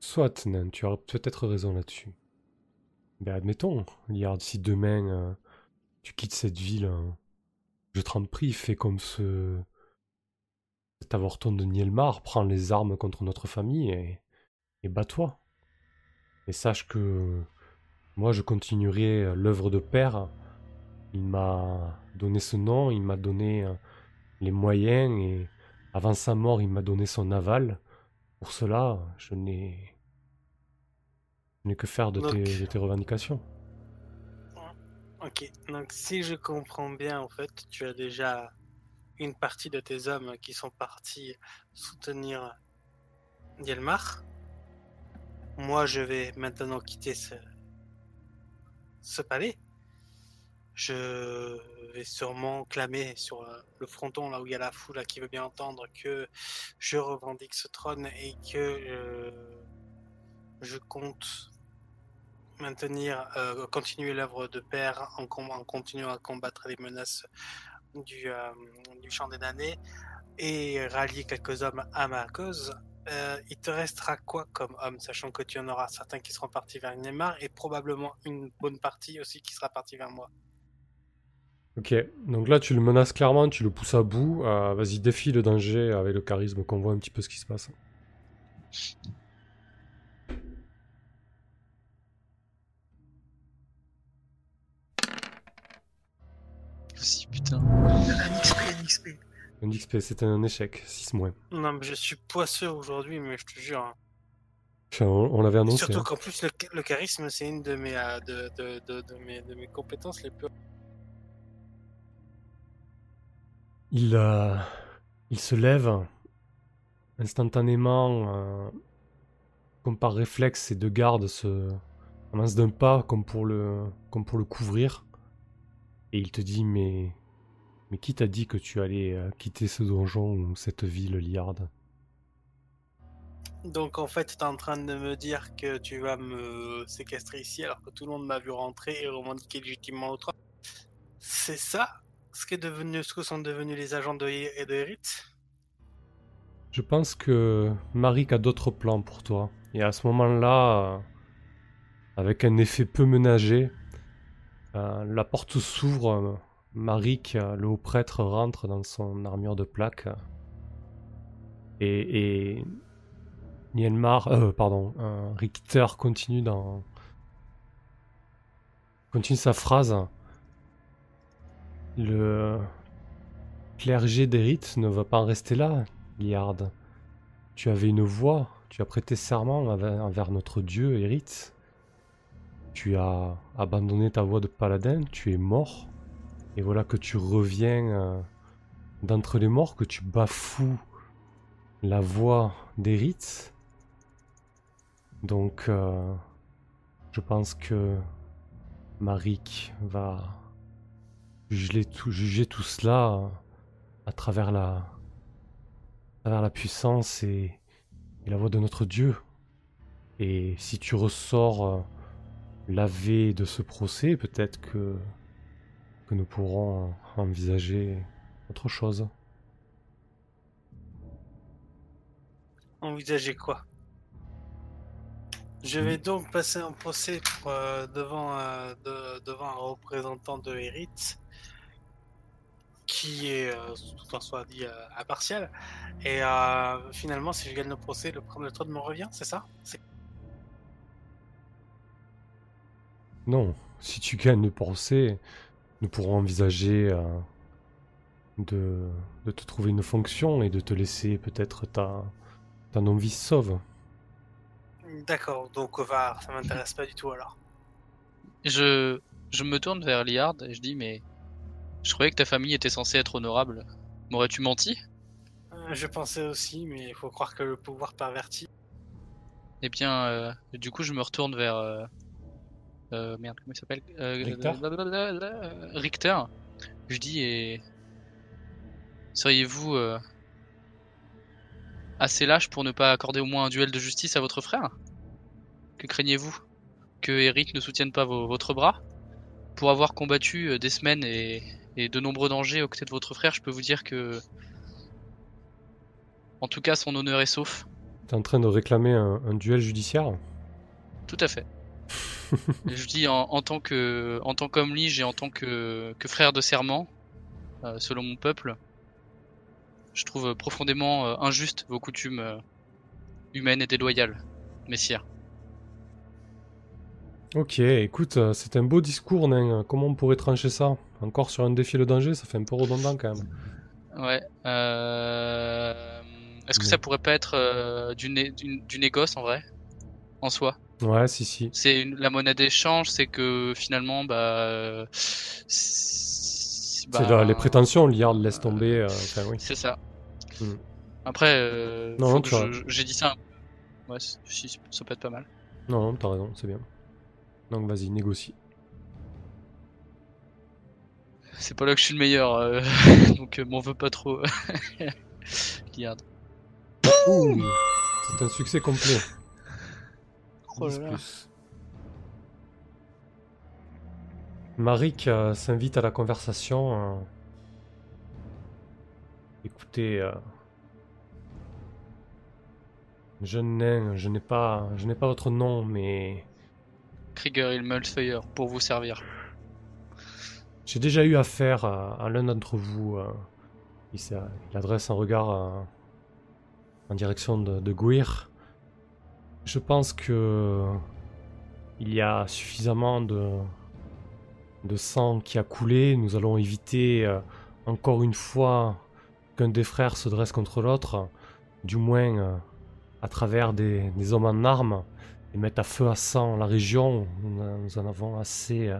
Soit, Nan, tu as peut-être raison là-dessus. Mais admettons, Liard, si demain euh, tu quittes cette ville, hein, je t'en prie, fais comme ce... cet avorton de Nielmar, prends les armes contre notre famille et, et bats-toi. Et sache que moi, je continuerai l'œuvre de père. Il m'a donné ce nom, il m'a donné euh, les moyens et avant sa mort, il m'a donné son aval. Pour cela, je n'ai n'ai que faire de, Donc- tes, de tes revendications. Ok, donc si je comprends bien, en fait, tu as déjà une partie de tes hommes qui sont partis soutenir Dielmar. Moi, je vais maintenant quitter ce, ce palais. Je vais sûrement clamer sur le fronton, là où il y a la foule qui veut bien entendre, que je revendique ce trône et que euh, je compte maintenir, euh, continuer l'œuvre de père en, en continuant à combattre les menaces du, euh, du champ des damnés et rallier quelques hommes à ma cause. Euh, il te restera quoi comme homme, sachant que tu en auras certains qui seront partis vers Neymar et probablement une bonne partie aussi qui sera partie vers moi. Ok, donc là tu le menaces clairement, tu le pousses à bout. Euh, Vas-y, défie le danger avec le charisme, qu'on voit un petit peu ce qui se passe. Si, putain. Un XP, un XP. Un XP, c'était un échec, 6 moins. Non, mais je suis poisseux aujourd'hui, mais je te jure. hein. Enfin, on, on l'avait annoncé. Surtout hein. qu'en plus, le, le charisme, c'est une de mes, euh, de, de, de, de mes, de mes compétences les plus. Il, euh, il se lève instantanément, euh, comme par réflexe, ses deux gardes se avancent d'un pas comme pour le, comme pour le couvrir. Et il te dit mais, mais qui t'a dit que tu allais euh, quitter ce donjon ou cette ville liarde Donc en fait, t'es en train de me dire que tu vas me séquestrer ici alors que tout le monde m'a vu rentrer et revendiquer légitimement l'autre. C'est ça ce qu'est devenu, ce que sont devenus les agents de et de Hérite Je pense que Marik a d'autres plans pour toi. Et à ce moment-là, euh, avec un effet peu ménager, euh, la porte s'ouvre. euh, Marik, euh, le haut prêtre, rentre dans son armure de plaque. Et, et Nielmar, pardon, Richter continue dans continue sa phrase. Le clergé d'Erith ne va pas en rester là, Liard. Tu avais une voix, tu as prêté serment envers notre dieu, Erith. Tu as abandonné ta voix de paladin, tu es mort. Et voilà que tu reviens euh, d'entre les morts, que tu bafoues la voix d'Erith. Donc, euh, je pense que Marik va juger tout, juger tout cela euh, à travers la, à travers la puissance et, et la voix de notre Dieu. Et si tu ressors lavé de ce procès, peut-être que, que nous pourrons envisager autre chose. Envisager quoi? Je vais donc passer un procès pour, euh, devant, euh, de- devant un représentant de Hérite qui est, euh, tout en soit dit, impartial. Et finalement, si je gagne le procès, le, le trône me revient, c'est ça? C'est- Non, si tu gagnes le procès, nous pourrons envisager euh, de, de te trouver une fonction et de te laisser peut-être ta, ta non-vie sauve. D'accord, donc Ovar, ça m'intéresse pas du tout alors. Je, je me tourne vers Liard et je dis mais je croyais que ta famille était censée être honorable. M'aurais-tu menti? Euh, Je pensais aussi, mais il faut croire que le pouvoir pervertit. Eh bien, euh, du coup, je me retourne vers euh, euh, merde, comment il s'appelle Euh, Richter blablabla, Richter. Je dis et seriez-vous euh, assez lâche pour ne pas accorder au moins un duel de justice à votre frère? Que craignez-vous Que Eric ne soutienne pas vos- votre bras? Pour avoir combattu euh, des semaines et, et de nombreux dangers aux côtés de votre frère, je peux vous dire que, en tout cas, son honneur est sauf. T'es en train de réclamer un, un duel judiciaire? Tout à fait. Je dis en, en tant que en tant qu'homme lige et en tant que, que frère de serment, euh, selon mon peuple, je trouve profondément euh, injuste vos coutumes euh, humaines et déloyales, messire. Ok, écoute, c'est un beau discours, nain. Comment on pourrait trancher ça? Encore sur un défi le danger, ça fait un peu redondant quand même. Ouais. Est-ce que ça pourrait pas être du, né- du, du négoce en vrai, en soi? Ouais, si, si. C'est une- la monnaie d'échange, c'est que finalement, bah, c'est les prétentions, Liard laisse tomber. euh, Enfin, oui. C'est ça. Hmm. Après, euh, Non, non, j'ai dit ça. Ouais, si, ça peut être pas mal. Non, non, t'as raison, c'est bien. Donc vas-y, négocie. C'est pas là que je suis le meilleur, euh, [LAUGHS] donc m'en veux pas trop. [LAUGHS] Ouh, c'est un succès complet. Oh là 10 là. plus. Marik euh, s'invite à la conversation. euh. Écoutez, euh, jeune nain, je n'ai pas, je n'ai pas votre nom, mais Krieger Ilmelfeuer, pour vous servir. j'ai déjà eu affaire à, à l'un d'entre vous. euh, il, adresse un regard en direction de, de Gwyr. Je pense que il y a suffisamment de, de sang qui a coulé. Nous allons éviter euh, encore une fois qu'un des frères se dresse contre l'autre, du moins euh, à travers des, des hommes en armes, et mettre à feu à sang la région. Nous, en- avons assez euh,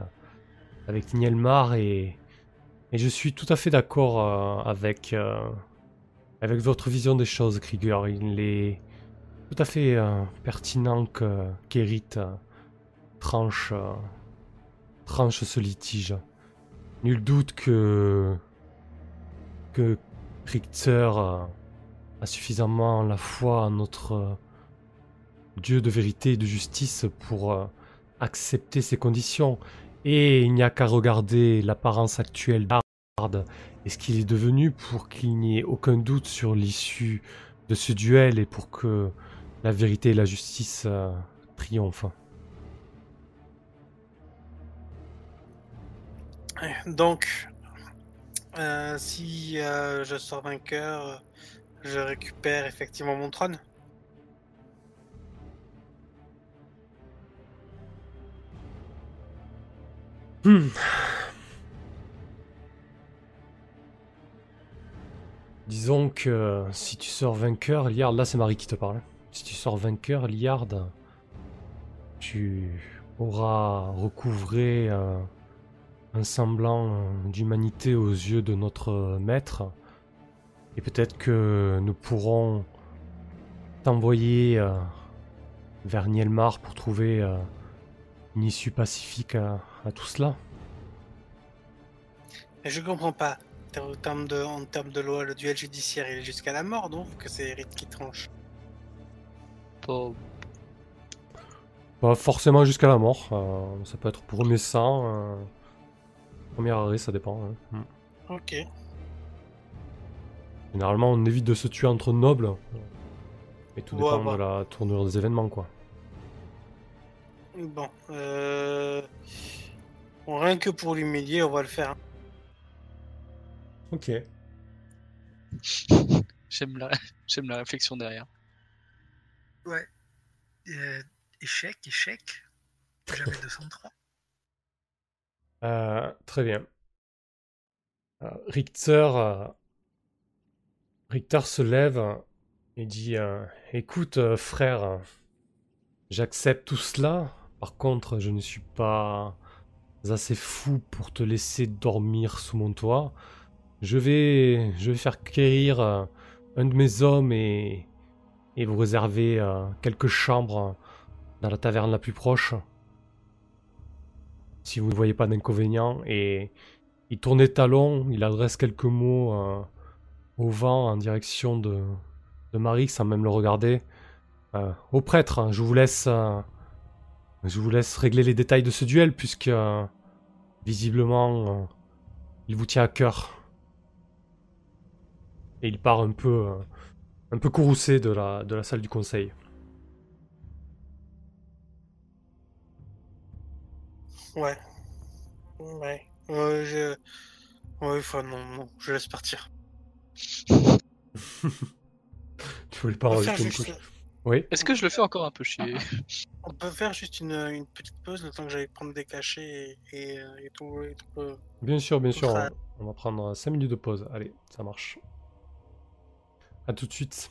avec Nielmar et, et je suis tout à fait d'accord avec, avec votre vision des choses, Krieger. Il est tout à fait euh, pertinent que Kerit euh, tranche, euh, tranche ce litige. Nul doute que, que Richter a suffisamment la foi en notre Dieu de vérité et de justice pour accepter ces conditions. Et il n'y a qu'à regarder l'apparence actuelle d'Ard et ce qu'il est devenu pour qu'il n'y ait aucun doute sur l'issue de ce duel et pour que la vérité et la justice euh, triomphent. Donc, euh, si euh, je sors vainqueur, je récupère effectivement mon trône. Hmm. Disons que si tu sors vainqueur, Liard, là c'est Marie qui te parle. Si tu sors vainqueur, Liard, tu auras recouvré un semblant d'humanité aux yeux de notre maître. Et peut-être que nous pourrons t'envoyer euh, vers Nielmar pour trouver euh, une issue pacifique à, tout cela. Je comprends pas. En termes de, loi, le duel judiciaire est jusqu'à la mort, donc c'est Eric qui tranche. Pas- Pas forcément jusqu'à la mort. euh, ça peut être premier sang, euh, premier arrêt, ça dépend. hein. Mm. Ok. Généralement, on évite de se tuer entre nobles. Et tout Ouais, dépend bah. de la tournure des événements, quoi. Bon, euh... bon, rien que pour l'humilier, on va le faire. Ok. [LAUGHS] J'aime la... [LAUGHS] J'aime la réflexion derrière. Ouais. Euh, échec, échec. J'avais 203. [LAUGHS] Euh, très bien. Euh, Richter, euh, Richter se lève et dit Écoute, frère, j'accepte tout cela. Par contre, je ne suis pas assez fou pour te laisser dormir sous mon toit. Je vais, je vais faire quérir un de mes hommes et, et vous réserver euh, quelques chambres dans la taverne la plus proche si vous ne voyez pas d'inconvénient. Et il tourne les talons, il adresse quelques mots euh, au vent en direction de, Marie, sans même le regarder. Euh, au prêtre, hein, je vous laisse, je vous laisse régler les détails de ce duel, puisque visiblement, il vous tient à cœur. Et il part un peu, un peu courroucé de la, de la salle du conseil. Ouais. Ouais. Ouais, je... Ouais, enfin, non, non, je laisse partir. [LAUGHS] Tu voulais pas rajouter une couche Oui. Est-ce que je le fais encore un peu chier [LAUGHS] on peut faire juste une, une petite pause le temps que j'aille prendre des cachets et, et, euh, et tout. Et tout euh. Bien sûr, bien sûr. On, on va prendre 5 minutes de pause. Allez, ça marche. À tout de suite.